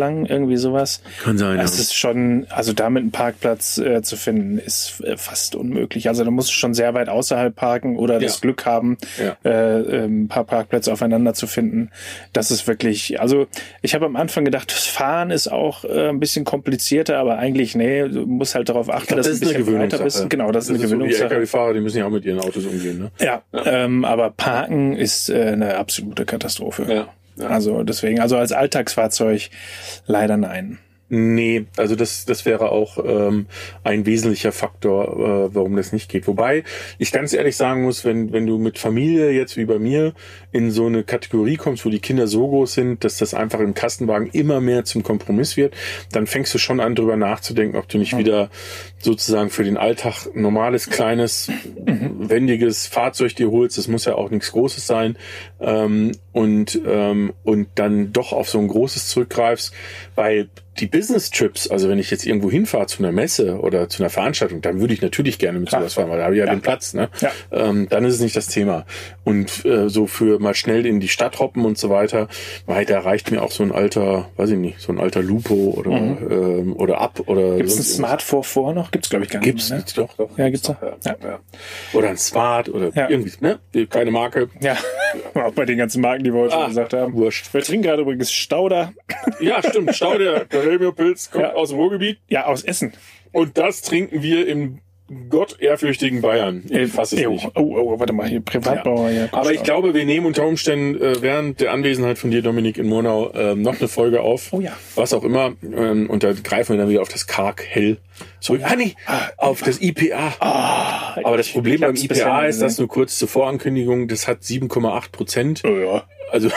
lang, irgendwie sowas. Kann sein, ja. Es ist schon, also damit einen Parkplatz äh, zu finden, ist äh, fast unmöglich. Also da musst du schon sehr weit außerhalb parken oder das Ja. Glück haben, Ja. äh, ein paar Parkplätze aufeinander zu finden. Das ist wirklich, also ich habe am Anfang gedacht, das Fahren ist auch äh, ein bisschen komplizierter, aber eigentlich, nee, du musst halt darauf achten, dass du ein bisschen weiter bist. Genau, das ist eine so wie Gewöhnungssache. LKW-Fahrer, die müssen ja auch mit ihren Autos umgehen, ne? Ja, Ähm, aber Parken ist äh, eine absolute Katastrophe. Ja, ja. Also deswegen, also als Alltagsfahrzeug leider nein. Nee, also das, das wäre auch ähm, ein wesentlicher Faktor, äh, warum das nicht geht. Wobei ich ganz ehrlich sagen muss, wenn, wenn du mit Familie jetzt wie bei mir in so eine Kategorie kommst, wo die Kinder so groß sind, dass das einfach im Kastenwagen immer mehr zum Kompromiss wird, dann fängst du schon an, drüber nachzudenken, ob du nicht wieder sozusagen für den Alltag normales, kleines, wendiges Fahrzeug dir holst. Das muss ja auch nichts Großes sein. Ähm, und, ähm, und dann doch auf so ein großes zurückgreifst, weil die Business Trips, also wenn ich jetzt irgendwo hinfahre zu einer Messe oder zu einer Veranstaltung, dann würde ich natürlich gerne mit sowas fahren, weil da habe ich ja, den Platz, ne? Ja. Ähm, dann ist es nicht das Thema. Und äh, so für mal schnell in die Stadt hoppen und so weiter, weil da reicht mir auch so ein alter, weiß ich nicht, so ein alter Lupo oder ähm, oder ab oder Gibt es ein Smart 4 noch? Gibt es, glaube ich, gar nicht. Gibt's ne? gibt's doch, doch. Ja, gibt's doch. Ja, Ja. ja. Oder ein Smart oder Ja. irgendwie, ne? Keine Marke. Ja, auch bei den ganzen Marken, die wir heute schon Ah, gesagt haben. wurscht. Wir trinken gerade übrigens Stauder. Ja, stimmt. Stau Helmio-Pilz kommt Ja. aus dem Ruhrgebiet. Ja, aus Essen. Und das trinken wir im gottehrfürchtigen Bayern. Ich fasse es oh, nicht. oh, oh, warte mal, hier Privatbauer. Ja. Aber ich glaube, wir nehmen unter Umständen äh, während der Anwesenheit von dir, Dominik, in Murnau ähm, noch eine Folge auf. Oh ja. Was auch immer. Ähm, und da greifen wir dann wieder auf das Karg Hell zurück. Ah, nee, auf das IPA. Aber das Problem beim IPA ist, dass nur kurz zur Vorankündigung, das hat 7,8 Prozent. Oh, ja. Also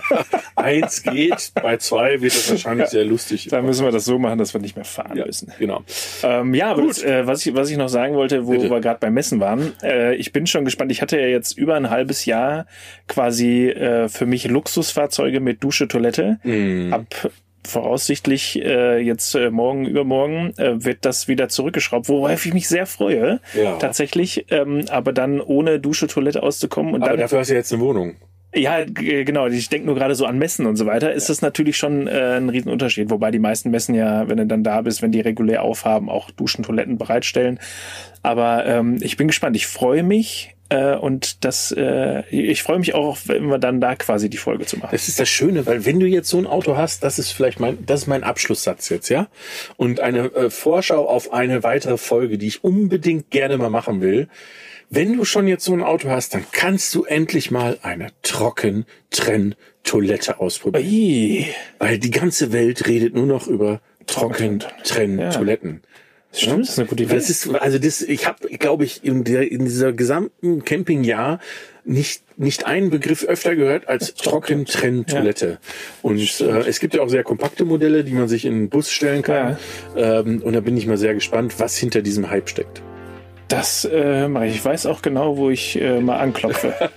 eins geht, bei zwei wird das wahrscheinlich sehr lustig. Da müssen wir das so machen, dass wir nicht mehr fahren ja, müssen. genau. Ähm, ja, aber das, äh, was, ich, was ich noch sagen wollte, wo Bitte. wir gerade beim Messen waren, äh, ich bin schon gespannt. Ich hatte ja jetzt über ein halbes Jahr quasi äh, für mich Luxusfahrzeuge mit Dusche, Toilette. Mhm. Ab voraussichtlich äh, jetzt äh, morgen, übermorgen äh, wird das wieder zurückgeschraubt, worauf ich mich sehr freue. Ja. Tatsächlich, ähm, aber dann ohne Dusche, Toilette auszukommen und Aber dann dafür hast du jetzt eine Wohnung. Ja, genau. Ich denke nur gerade so an Messen und so weiter. Ist das natürlich schon äh, ein Riesenunterschied. Wobei die meisten Messen ja, wenn du dann da bist, wenn die regulär aufhaben, auch Duschen, Toiletten bereitstellen. Aber ähm, ich bin gespannt. Ich freue mich äh, und das, äh, ich freue mich auch, wenn wir dann da quasi die Folge zu machen. Das ist das Schöne, weil wenn du jetzt so ein Auto hast, das ist vielleicht mein, das ist mein Abschlusssatz jetzt, ja? Und eine äh, Vorschau auf eine weitere Folge, die ich unbedingt gerne mal machen will. Wenn du schon jetzt so ein Auto hast, dann kannst du endlich mal eine Trocken-Trenn-Toilette ausprobieren. Ui, Weil die ganze Welt redet nur noch über Trocken-Trenn-Toiletten. stimmt, das ist eine gute Idee. Das ist, also das, ich habe, glaube ich, in, der, in dieser gesamten Campingjahr nicht, nicht einen Begriff öfter gehört als Trocken-Trenn-Toilette. Und äh, es gibt ja auch sehr kompakte Modelle, die man sich in den Bus stellen kann. Ähm, und da bin ich mal sehr gespannt, was hinter diesem Hype steckt. Das äh, mache ich. Ich weiß auch genau, wo ich äh, mal anklopfe.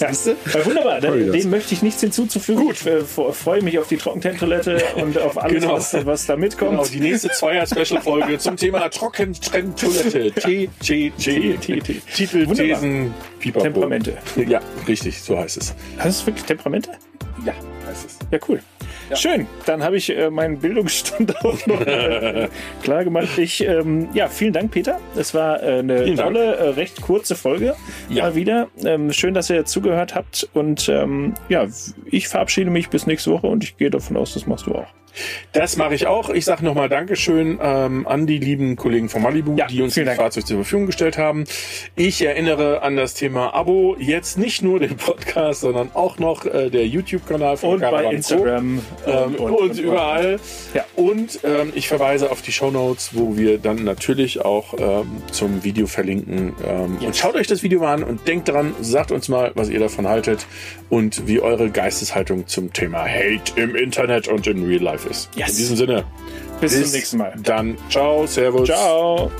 ja. Ja, wunderbar. Da, Freue das. dem möchte ich nichts hinzuzufügen. Gut. Ich äh, fre- freue mich auf die Trockententoilette und auf alles, Genau. was, was da mitkommt. Genau, die nächste Zweier-Special-Folge zum Thema Trocken-Trenn-Toilette. T, T, T, T, T. Titel, Wunderbar. Thesen, Pipapo. Temperamente. Ja, richtig, so heißt es. Hast du wirklich Temperamente? Ja, heißt es. Ja, cool. Schön, dann habe ich äh, meinen Bildungsstand auch noch äh, klar gemacht. Ich, ähm, ja, vielen Dank, Peter. Es war äh, eine Vielen tolle, äh, recht kurze Folge. Ja. Mal wieder. Ähm, schön, dass ihr zugehört habt. Und ähm, ja, ich verabschiede mich bis nächste Woche und ich gehe davon aus, das machst du auch. Das mache ich auch. Ich sage nochmal Dankeschön ähm, an die lieben Kollegen von Malibu, Ja, die uns das. Fahrzeug zur Verfügung gestellt haben. Ich erinnere an das Thema Abo. Jetzt nicht nur den Podcast, sondern auch noch äh, der YouTube-Kanal von Und bei Caravan Pro. Instagram Ähm, und, überall. Ja. Und ähm, ich verweise auf die Shownotes, wo wir dann natürlich auch ähm, zum Video verlinken. Ähm, Und schaut euch das Video mal an und denkt dran, sagt uns mal, was ihr davon haltet und wie eure Geisteshaltung zum Thema Hate im Internet und in Real Life ist. Yes. In diesem Sinne, Bis, zum nächsten Mal. Dann ciao, servus. Ciao.